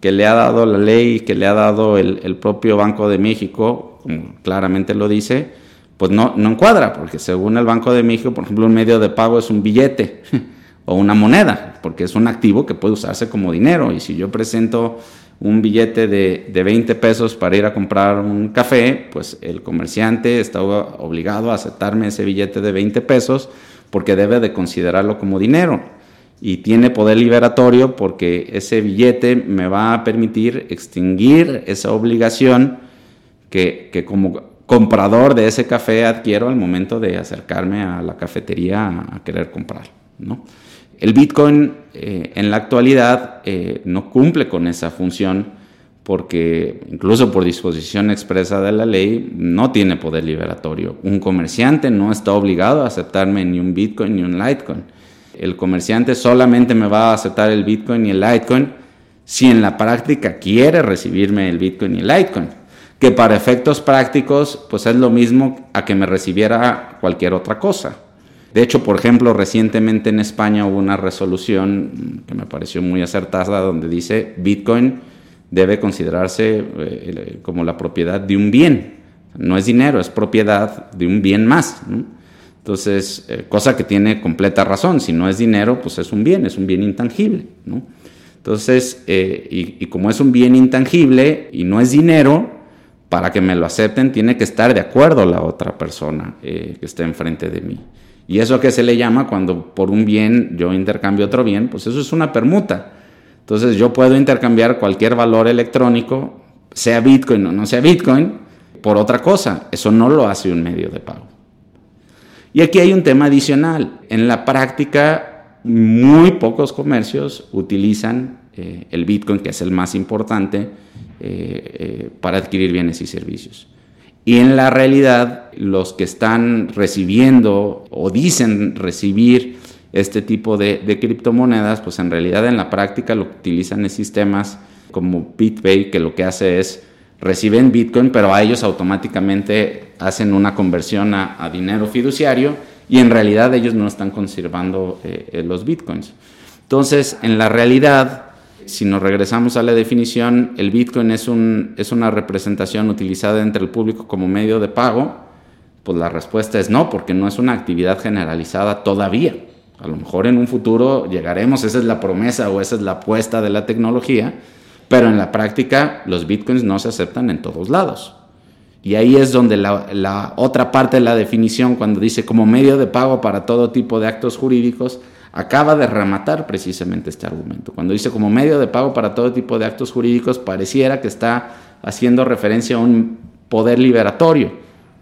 que le ha dado la ley, que le ha dado el, propio Banco de México, como claramente lo dice, pues no, no encuadra, porque según el Banco de México, por ejemplo, un medio de pago es un billete. o una moneda, porque es un activo que puede usarse como dinero. Y si yo presento un billete de, de 20 pesos para ir a comprar un café, pues el comerciante está obligado a aceptarme ese billete de 20 pesos porque debe de considerarlo como dinero. Y tiene poder liberatorio porque ese billete me va a permitir extinguir esa obligación que, que como comprador de ese café adquiero al momento de acercarme a la cafetería a, querer comprar, ¿no? El Bitcoin eh, en la actualidad eh, no cumple con esa función porque incluso por disposición expresa de la ley no tiene poder liberatorio. Un comerciante no está obligado a aceptarme ni un Bitcoin ni un Litecoin. El comerciante solamente me va a aceptar el Bitcoin y el Litecoin si en la práctica quiere recibirme el Bitcoin y el Litecoin, que para efectos prácticos pues es lo mismo a que me recibiera cualquier otra cosa. De hecho, por ejemplo, recientemente en España hubo una resolución que me pareció muy acertada donde dice Bitcoin debe considerarse eh, como la propiedad de un bien. No es dinero, es propiedad de un bien más. Entonces, eh, cosa que tiene completa razón. Si no es dinero, pues es un bien, es un bien intangible. Entonces, eh, y, como es un bien intangible y no es dinero, para que me lo acepten tiene que estar de acuerdo la otra persona que esté enfrente de mí. ¿Y eso que se le llama cuando por un bien yo intercambio otro bien? Pues eso es una permuta. Entonces yo puedo intercambiar cualquier valor electrónico, sea Bitcoin o no sea Bitcoin, por otra cosa. Eso no lo hace un medio de pago. Y aquí hay un tema adicional. En la práctica, muy pocos comercios utilizan eh, el Bitcoin, que es el más importante, eh, eh, para adquirir bienes y servicios. Y en la realidad, los que están recibiendo o dicen recibir este tipo de, criptomonedas, pues en realidad en la práctica lo que utilizan es sistemas como BitPay, que lo que hace es reciben Bitcoin, pero a ellos automáticamente hacen una conversión a, dinero fiduciario y en realidad ellos no están conservando eh, los Bitcoins. Entonces, en la realidad, si nos regresamos a la definición, el Bitcoin es, un, es una representación utilizada entre el público como medio de pago, pues la respuesta es no, porque no es una actividad generalizada todavía. A lo mejor en un futuro llegaremos, esa es la promesa o esa es la apuesta de la tecnología, pero en la práctica los bitcoins no se aceptan en todos lados. Y ahí es donde la otra parte de la definición, cuando dice como medio de pago para todo tipo de actos jurídicos, acaba de rematar precisamente este argumento. Cuando dice como medio de pago para todo tipo de actos jurídicos, pareciera que está haciendo referencia a un poder liberatorio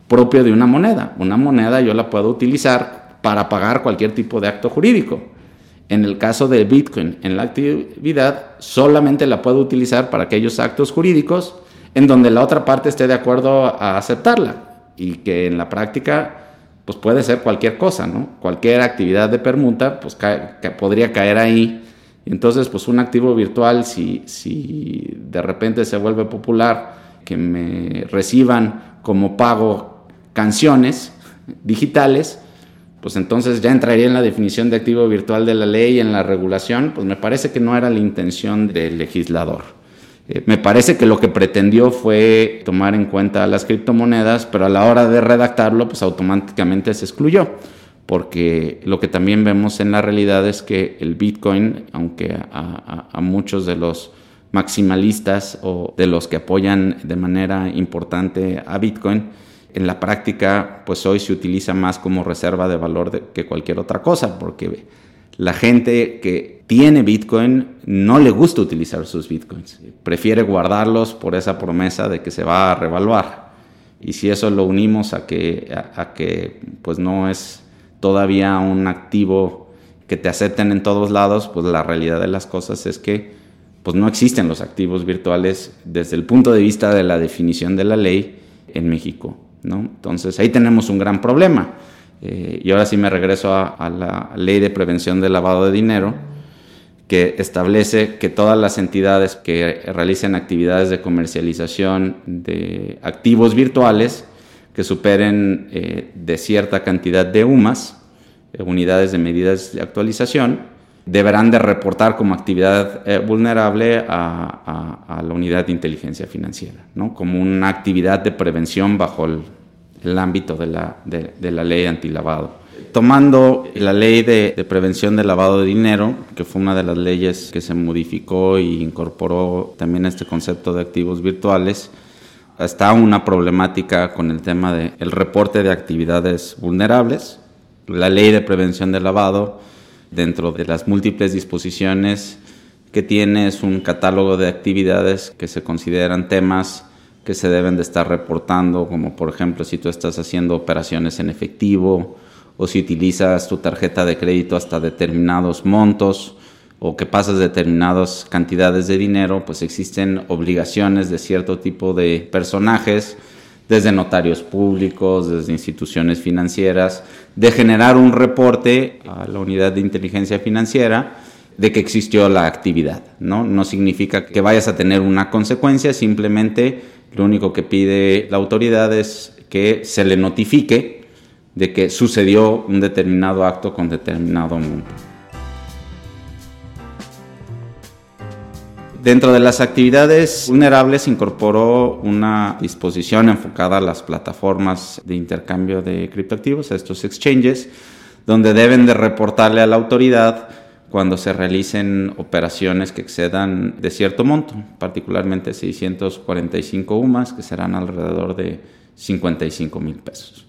propio de una moneda. Una moneda yo la puedo utilizar para pagar cualquier tipo de acto jurídico. En el caso del Bitcoin, en la actividad, solamente la puedo utilizar para aquellos actos jurídicos en donde la otra parte esté de acuerdo a aceptarla y que en la práctica pues puede ser cualquier cosa, ¿no? Cualquier actividad de permuta, pues podría caer ahí. Entonces, pues un activo virtual, si, si de repente se vuelve popular, que me reciban como pago canciones digitales, pues entonces ya entraría en la definición de activo virtual de la ley, en la regulación, pues me parece que no era la intención del legislador. Eh, me parece que lo que pretendió fue tomar en cuenta las criptomonedas, pero a la hora de redactarlo, pues automáticamente se excluyó, porque lo que también vemos en la realidad es que el Bitcoin, aunque a, muchos de los maximalistas o de los que apoyan de manera importante a Bitcoin, en la práctica, pues hoy se utiliza más como reserva de valor que cualquier otra cosa, porque la gente que tiene Bitcoin no le gusta utilizar sus Bitcoins, prefiere guardarlos por esa promesa de que se va a revaluar. Y si eso lo unimos a que, a que pues no es todavía un activo que te acepten en todos lados, pues la realidad de las cosas es que pues no existen los activos virtuales desde el punto de vista de la definición de la ley en México. ¿no? Entonces ahí tenemos un gran problema. Eh, y ahora sí me regreso a, a, la ley de prevención del lavado de dinero, que establece que todas las entidades que realicen actividades de comercialización de activos virtuales que superen eh, de cierta cantidad de UMAS, eh, unidades de medidas de actualización, deberán de reportar como actividad eh, vulnerable a, la unidad de inteligencia financiera, ¿no? como una actividad de prevención bajo el, ámbito de la, de, la ley antilavado. Tomando la ley de, de, prevención del lavado de dinero, que fue una de las leyes que se modificó e incorporó también este concepto de activos virtuales, está una problemática con el tema del reporte de actividades vulnerables. La ley de prevención del lavado, dentro de las múltiples disposiciones que tiene, es un catálogo de actividades que se consideran temas que se deben de estar reportando, como por ejemplo si tú estás haciendo operaciones en efectivo o si utilizas tu tarjeta de crédito hasta determinados montos o que pasas determinadas cantidades de dinero, pues existen obligaciones de cierto tipo de personajes, desde notarios públicos, desde instituciones financieras, de generar un reporte a la unidad de inteligencia financiera de que existió la actividad. No, no significa que vayas a tener una consecuencia, simplemente lo único que pide la autoridad es que se le notifique de que sucedió un determinado acto con determinado monto. Dentro de las actividades vulnerables incorporó una disposición enfocada a las plataformas de intercambio de criptoactivos, a estos exchanges, donde deben de reportarle a la autoridad cuando se realicen operaciones que excedan de cierto monto, particularmente 645 UMAS, que serán alrededor de 55 mil pesos.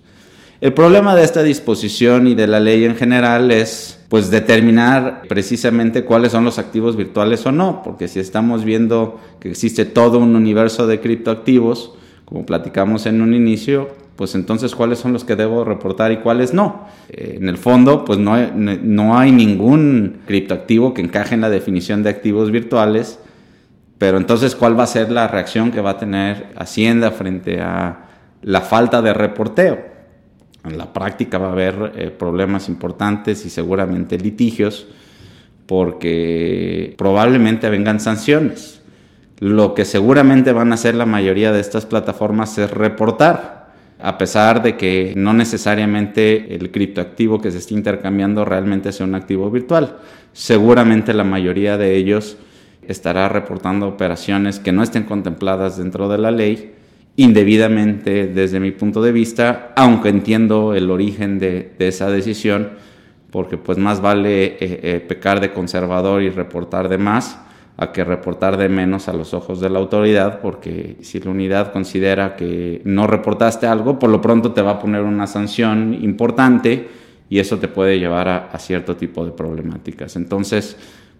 El problema de esta disposición y de la ley en general es pues determinar precisamente cuáles son los activos virtuales o no, porque si estamos viendo que existe todo un universo de criptoactivos, como platicamos en un inicio, pues entonces cuáles son los que debo reportar y cuáles no. Eh, en el fondo, pues no no hay ningún criptoactivo que encaje en la definición de activos virtuales, pero entonces cuál va a ser la reacción que va a tener Hacienda frente a la falta de reporteo en la práctica va a haber eh, problemas importantes y seguramente litigios porque probablemente vengan sanciones. Lo que seguramente van a hacer la mayoría de estas plataformas es reportar, a pesar de que no necesariamente el criptoactivo que se está intercambiando realmente sea un activo virtual. Seguramente la mayoría de ellos estará reportando operaciones que no estén contempladas dentro de la ley indebidamente desde mi punto de vista, aunque entiendo el origen de, esa decisión, porque pues más vale eh, eh, pecar de conservador y reportar de más a que reportar de menos a los ojos de la autoridad, porque si la unidad considera que no reportaste algo, por lo pronto te va a poner una sanción importante y eso te puede llevar a, a cierto tipo de problemáticas. Entonces,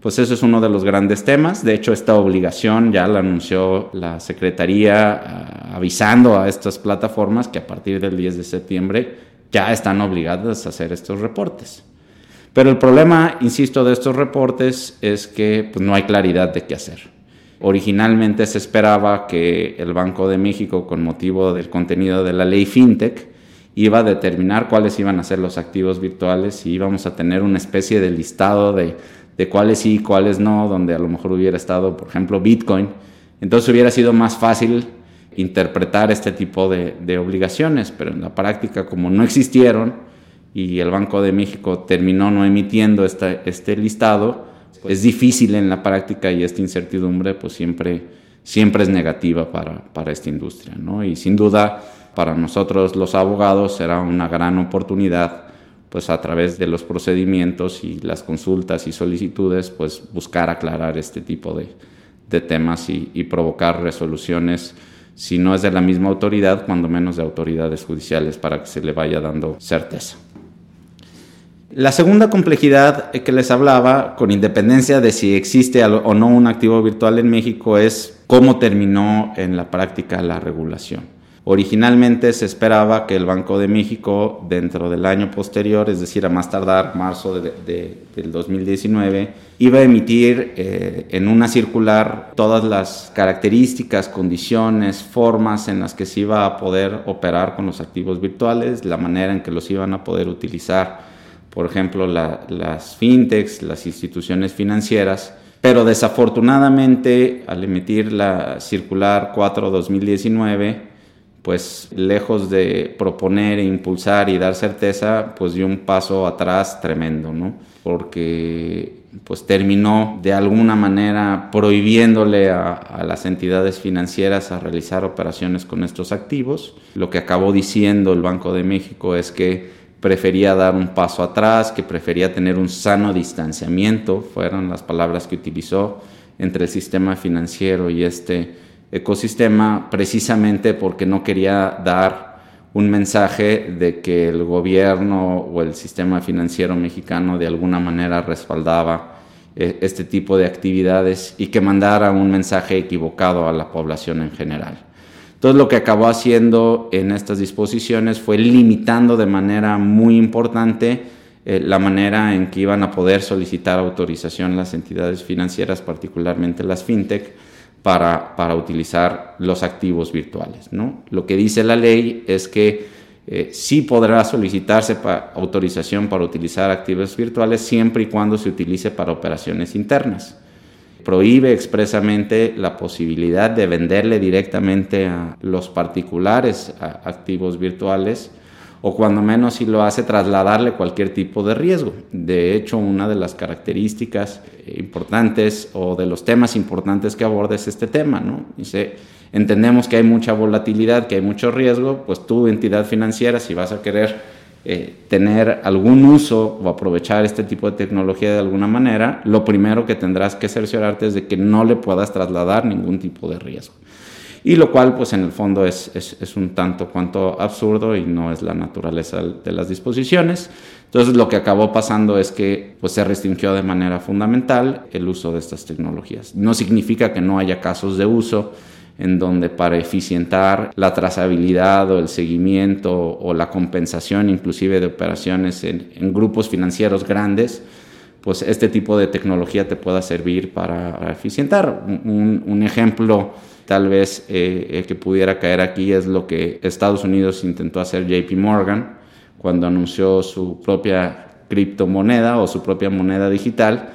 pues eso es uno de los grandes temas. De hecho, esta obligación ya la anunció la Secretaría ah, avisando a estas plataformas que a partir del 10 de septiembre ya están obligadas a hacer estos reportes. Pero el problema, insisto, de estos reportes es que pues, no hay claridad de qué hacer. Originalmente se esperaba que el Banco de México, con motivo del contenido de la ley FinTech, iba a determinar cuáles iban a ser los activos virtuales y íbamos a tener una especie de listado de de cuáles sí y cuáles no, donde a lo mejor hubiera estado, por ejemplo, Bitcoin. Entonces hubiera sido más fácil interpretar este tipo de, obligaciones, pero en la práctica, como no existieron y el Banco de México terminó no emitiendo este listado, es difícil en la práctica y esta incertidumbre pues siempre, siempre es negativa para, para esta industria. ¿no? Y sin duda, para nosotros los abogados será una gran oportunidad pues a través de los procedimientos y las consultas y solicitudes, pues buscar aclarar este tipo de, temas y, y, provocar resoluciones, si no es de la misma autoridad, cuando menos de autoridades judiciales, para que se le vaya dando certeza. La segunda complejidad que les hablaba, con independencia de si existe o no un activo virtual en México, es cómo terminó en la práctica la regulación. Originalmente se esperaba que el Banco de México dentro del año posterior, es decir, a más tardar marzo de, del 2019, iba a emitir eh, en una circular todas las características, condiciones, formas en las que se iba a poder operar con los activos virtuales, la manera en que los iban a poder utilizar, por ejemplo, las fintechs, las instituciones financieras. Pero desafortunadamente, al emitir la circular 4-2019, pues lejos de proponer e impulsar y dar certeza, pues dio un paso atrás tremendo, ¿no? Porque pues terminó de alguna manera prohibiéndole a, a, las entidades financieras a realizar operaciones con estos activos. Lo que acabó diciendo el Banco de México es que prefería dar un paso atrás, que prefería tener un sano distanciamiento, fueron las palabras que utilizó entre el sistema financiero y este ecosistema precisamente porque no quería dar un mensaje de que el gobierno o el sistema financiero mexicano de alguna manera respaldaba eh, este tipo de actividades y que mandara un mensaje equivocado a la población en general. Entonces lo que acabó haciendo en estas disposiciones fue limitando de manera muy importante eh, la manera en que iban a poder solicitar autorización las entidades financieras, particularmente las fintech, para, utilizar los activos virtuales. ¿no? Lo que dice la ley es que eh, sí podrá solicitarse autorización para utilizar activos virtuales siempre y cuando se utilice para operaciones internas. Prohíbe expresamente la posibilidad de venderle directamente a los particulares activos virtuales o cuando menos si lo hace trasladarle cualquier tipo de riesgo. De hecho, una de las características importantes o de los temas importantes que aborda es este tema, ¿no? Dice, entendemos que hay mucha volatilidad, que hay mucho riesgo, pues tu entidad financiera, si vas a querer eh, tener algún uso o aprovechar este tipo de tecnología de alguna manera, lo primero que tendrás que cerciorarte es de que no le puedas trasladar ningún tipo de riesgo y lo cual pues en el fondo es, es, un tanto cuanto absurdo y no es la naturaleza de las disposiciones. Entonces lo que acabó pasando es que pues se restringió de manera fundamental el uso de estas tecnologías. No significa que no haya casos de uso en donde para eficientar la trazabilidad o el seguimiento o la compensación inclusive de operaciones en, grupos financieros grandes, pues este tipo de tecnología te pueda servir para, eficientar. Un, un ejemplo tal vez eh, que pudiera caer aquí es lo que Estados Unidos intentó hacer JP Morgan cuando anunció su propia criptomoneda o su propia moneda digital,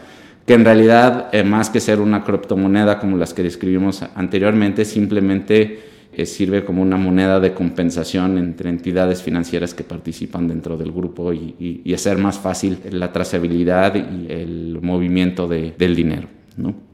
que en realidad, eh, más que ser una criptomoneda como las que describimos anteriormente, simplemente eh, sirve como una moneda de compensación entre entidades financieras que participan dentro del grupo y, hacer más fácil la trazabilidad y el movimiento de, del dinero. ¿no?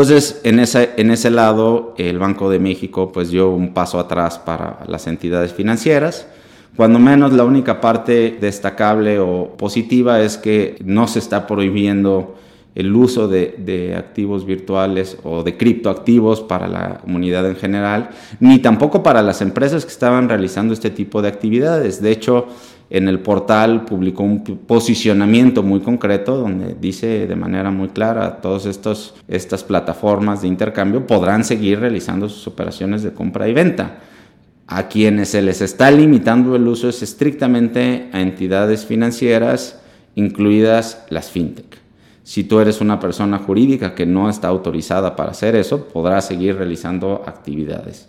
Entonces, en ese, en ese lado, el Banco de México pues dio un paso atrás para las entidades financieras. Cuando menos la única parte destacable o positiva es que no se está prohibiendo el uso de, de, activos virtuales o de criptoactivos para la comunidad en general, ni tampoco para las empresas que estaban realizando este tipo de actividades. De hecho, en el portal publicó un posicionamiento muy concreto donde dice de manera muy clara todas estas plataformas de intercambio podrán seguir realizando sus operaciones de compra y venta. A quienes se les está limitando el uso es estrictamente a entidades financieras, incluidas las fintech. Si tú eres una persona jurídica que no está autorizada para hacer eso, podrás seguir realizando actividades.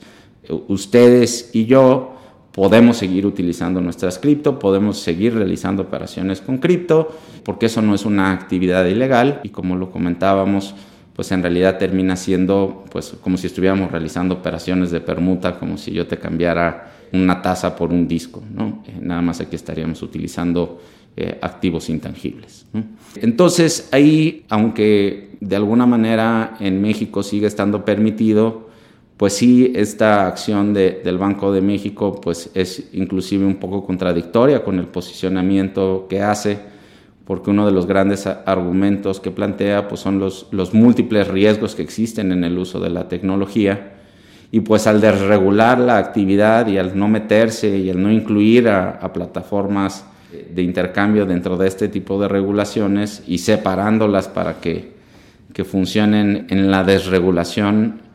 Ustedes y yo podemos seguir utilizando nuestras cripto, podemos seguir realizando operaciones con cripto, porque eso no es una actividad ilegal y como lo comentábamos, pues en realidad termina siendo pues como si estuviéramos realizando operaciones de permuta, como si yo te cambiara una tasa por un disco, ¿no? Eh, nada más aquí estaríamos utilizando eh, activos intangibles. Entonces ahí, aunque de alguna manera en México sigue estando permitido, pues sí, esta acción del Banco de México pues es inclusive un poco contradictoria con el posicionamiento que hace, porque uno de los grandes argumentos que plantea pues son los, los múltiples riesgos que existen en el uso de la tecnología. Y pues al desregular la actividad y al no meterse y al no incluir a, a plataformas de intercambio dentro de este tipo de regulaciones y separándolas para que, que funcionen en la desregulación,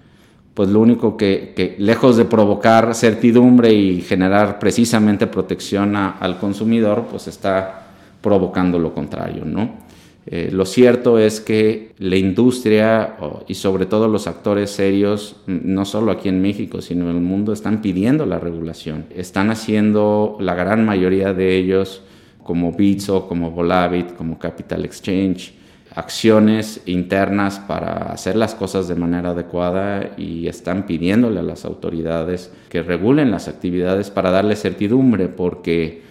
pues lo único que, lejos de provocar certidumbre y generar precisamente protección al consumidor, pues está provocando lo contrario, ¿no? Eh, lo cierto es que la industria y sobre todo los actores serios, no solo aquí en México, sino en el mundo, están pidiendo la regulación. Están haciendo la gran mayoría de ellos, como Bitso, como Volavit, como Capital Exchange, acciones internas para hacer las cosas de manera adecuada y están pidiéndole a las autoridades que regulen las actividades para darle certidumbre, porque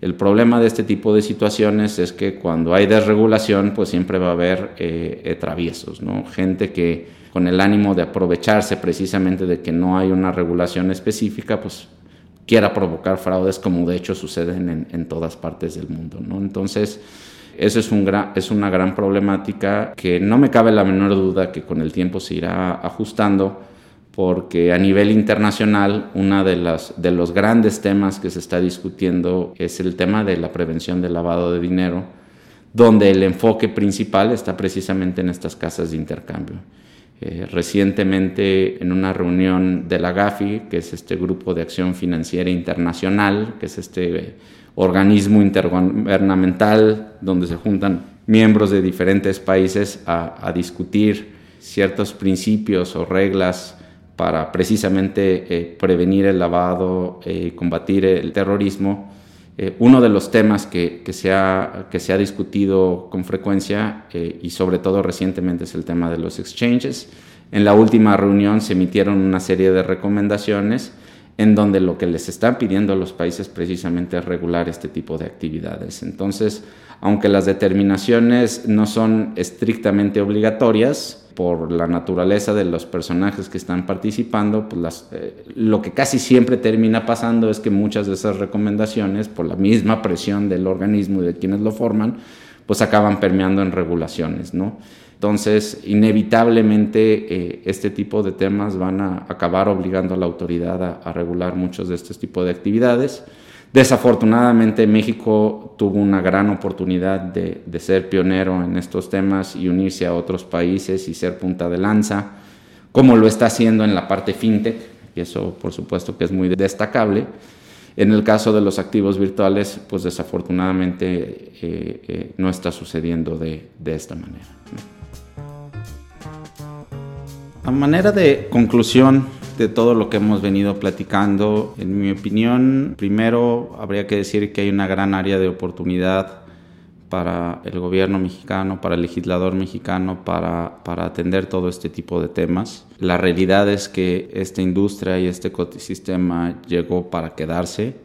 el problema de este tipo de situaciones es que cuando hay desregulación, pues siempre va a haber eh, eh, traviesos, ¿no? Gente que con el ánimo de aprovecharse precisamente de que no hay una regulación específica, pues quiera provocar fraudes como de hecho suceden en, en todas partes del mundo, ¿no? Entonces, eso es, un es una gran problemática que no me cabe la menor duda que con el tiempo se irá ajustando porque a nivel internacional uno de los grandes temas que se está discutiendo es el tema de la prevención del lavado de dinero, donde el enfoque principal está precisamente en estas casas de intercambio. Eh, recientemente en una reunión de la GAFI, que es este Grupo de Acción Financiera Internacional, que es este organismo intergubernamental donde se juntan miembros de diferentes países a, discutir ciertos principios o reglas para precisamente eh, prevenir el lavado y eh, combatir el terrorismo. Eh, uno de los temas que, que, se ha, que se ha discutido con frecuencia y sobre todo recientemente es el tema de los exchanges. En la última reunión se emitieron una serie de recomendaciones en donde lo que les están pidiendo a los países precisamente es regular este tipo de actividades. Entonces, aunque las determinaciones no son estrictamente obligatorias, por la naturaleza de los personajes que están participando, pues eh, lo que casi siempre termina pasando es que muchas de esas recomendaciones, por la misma presión del organismo y de quienes lo forman, pues acaban permeando en regulaciones, ¿no? Entonces, inevitablemente eh, este tipo de temas van a acabar obligando a la autoridad a, regular muchos de estos tipos de actividades. Desafortunadamente México tuvo una gran oportunidad de, ser pionero en estos temas y unirse a otros países y ser punta de lanza, como lo está haciendo en la parte fintech, y eso por supuesto que es muy destacable. En el caso de los activos virtuales, pues desafortunadamente eh, eh, no está sucediendo de, de esta manera. A manera de conclusión de todo lo que hemos venido platicando, en mi opinión, primero habría que decir que hay una gran área de oportunidad para el gobierno mexicano, para el legislador mexicano, para, para, atender todo este tipo de temas. La realidad es que esta industria y este ecosistema llegó para quedarse,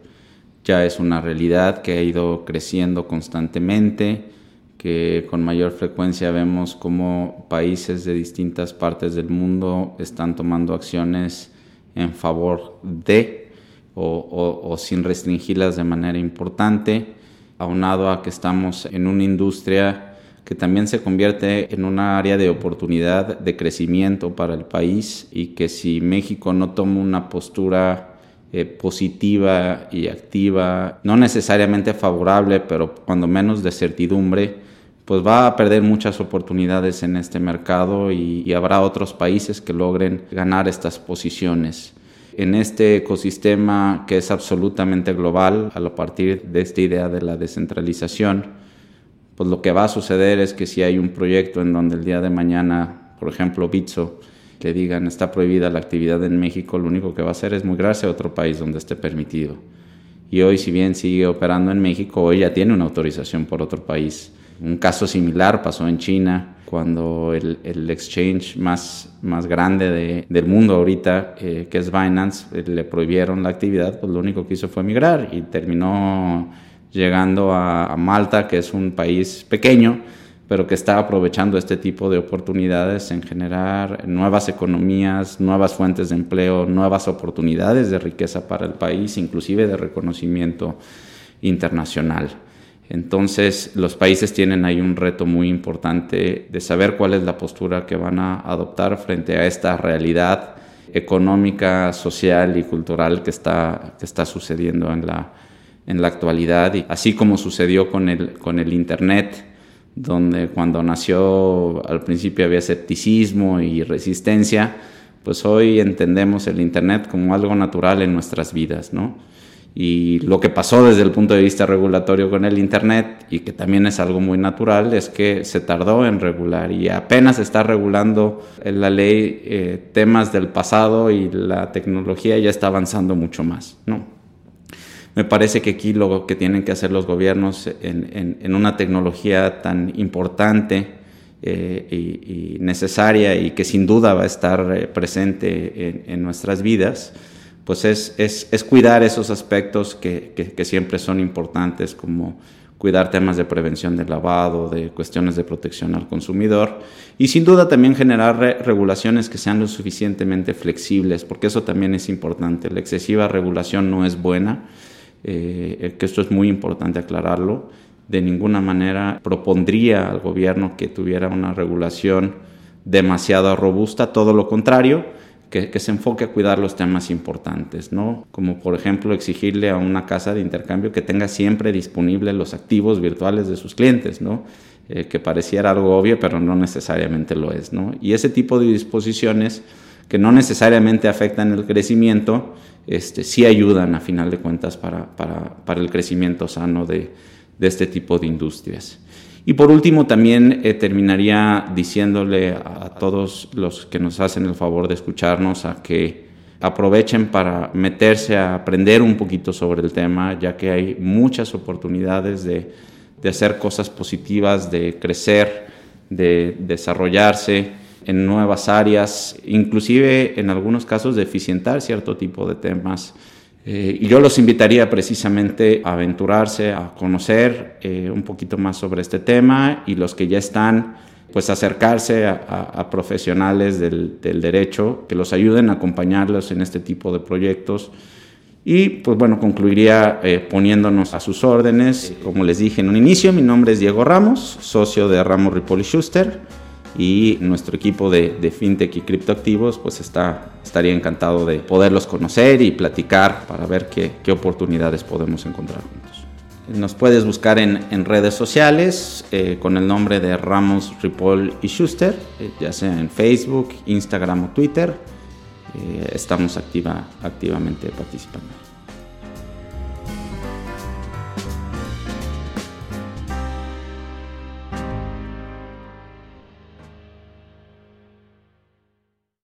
ya es una realidad que ha ido creciendo constantemente que con mayor frecuencia vemos cómo países de distintas partes del mundo están tomando acciones en favor de o, sin restringirlas de manera importante, aunado a que estamos en una industria que también se convierte en una área de oportunidad de crecimiento para el país y que si México no toma una postura eh, positiva y activa, no necesariamente favorable, pero cuando menos de certidumbre, pues va a perder muchas oportunidades en este mercado y, habrá otros países que logren ganar estas posiciones. En este ecosistema que es absolutamente global, a partir de esta idea de la descentralización, pues lo que va a suceder es que si hay un proyecto en donde el día de mañana, por ejemplo, Bitso, le digan está prohibida la actividad en México, lo único que va a hacer es migrarse a otro país donde esté permitido. Y hoy, si bien sigue operando en México, hoy ya tiene una autorización por otro país. Un caso similar pasó en China, cuando el, el exchange más, más grande del mundo ahorita, eh, que es Binance, eh, le prohibieron la actividad, pues lo único que hizo fue migrar y terminó llegando a, Malta, que es un país pequeño, pero que está aprovechando este tipo de oportunidades en generar nuevas economías, nuevas fuentes de empleo, nuevas oportunidades de riqueza para el país, inclusive de reconocimiento internacional. Entonces, los países tienen ahí un reto muy importante de saber cuál es la postura que van a adoptar frente a esta realidad económica, social y cultural que está, sucediendo en la, en la actualidad. Y así como sucedió con el, con el Internet, donde cuando nació al principio había escepticismo y resistencia, pues hoy entendemos el Internet como algo natural en nuestras vidas, ¿no? Y lo que pasó desde el punto de vista regulatorio con el Internet, y que también es algo muy natural, es que se tardó en regular y apenas está regulando la ley eh, temas del pasado y la tecnología ya está avanzando mucho más. ¿no? Me parece que aquí lo que tienen que hacer los gobiernos en, una tecnología tan importante eh, y, necesaria y que sin duda va a estar eh, presente en nuestras vidas, pues es, es, es cuidar esos aspectos que, que, siempre son importantes, como cuidar temas de prevención del lavado, de cuestiones de protección al consumidor y sin duda también generar regulaciones que sean lo suficientemente flexibles, porque eso también es importante. La excesiva regulación no es buena, eh, que esto es muy importante aclararlo. De ninguna manera propondría al gobierno que tuviera una regulación demasiado robusta, todo lo contrario que, se enfoque a cuidar los temas importantes, ¿no? Como por ejemplo exigirle a una casa de intercambio que tenga siempre disponibles los activos virtuales de sus clientes, ¿no? Eh, que pareciera algo obvio, pero no necesariamente lo es, ¿no? Y ese tipo de disposiciones que no necesariamente afectan el crecimiento, este, sí ayudan a final de cuentas para, para, para el crecimiento sano de, de este tipo de industrias. Y por último, también eh, terminaría diciéndole a todos los que nos hacen el favor de escucharnos a que aprovechen para meterse a aprender un poquito sobre el tema, ya que hay muchas oportunidades de, de hacer cosas positivas, de crecer, de desarrollarse en nuevas áreas, inclusive en algunos casos de eficientar cierto tipo de temas eh, yo los invitaría precisamente a aventurarse, a conocer eh, un poquito más sobre este tema y los que ya están, pues acercarse a, profesionales del, derecho que los ayuden a acompañarlos en este tipo de proyectos. Y pues bueno, concluiría eh, poniéndonos a sus órdenes. Como les dije en un inicio, mi nombre es Diego Ramos, socio de Ramos Ripoli Schuster y nuestro equipo de, fintech y criptoactivos pues está, estaría encantado de poderlos conocer y platicar para ver qué, qué oportunidades podemos encontrar juntos. Nos puedes buscar en, en redes sociales eh, con el nombre de Ramos, Ripoll y Schuster, eh, ya sea en Facebook, Instagram o Twitter. Eh, estamos activa, activamente participando.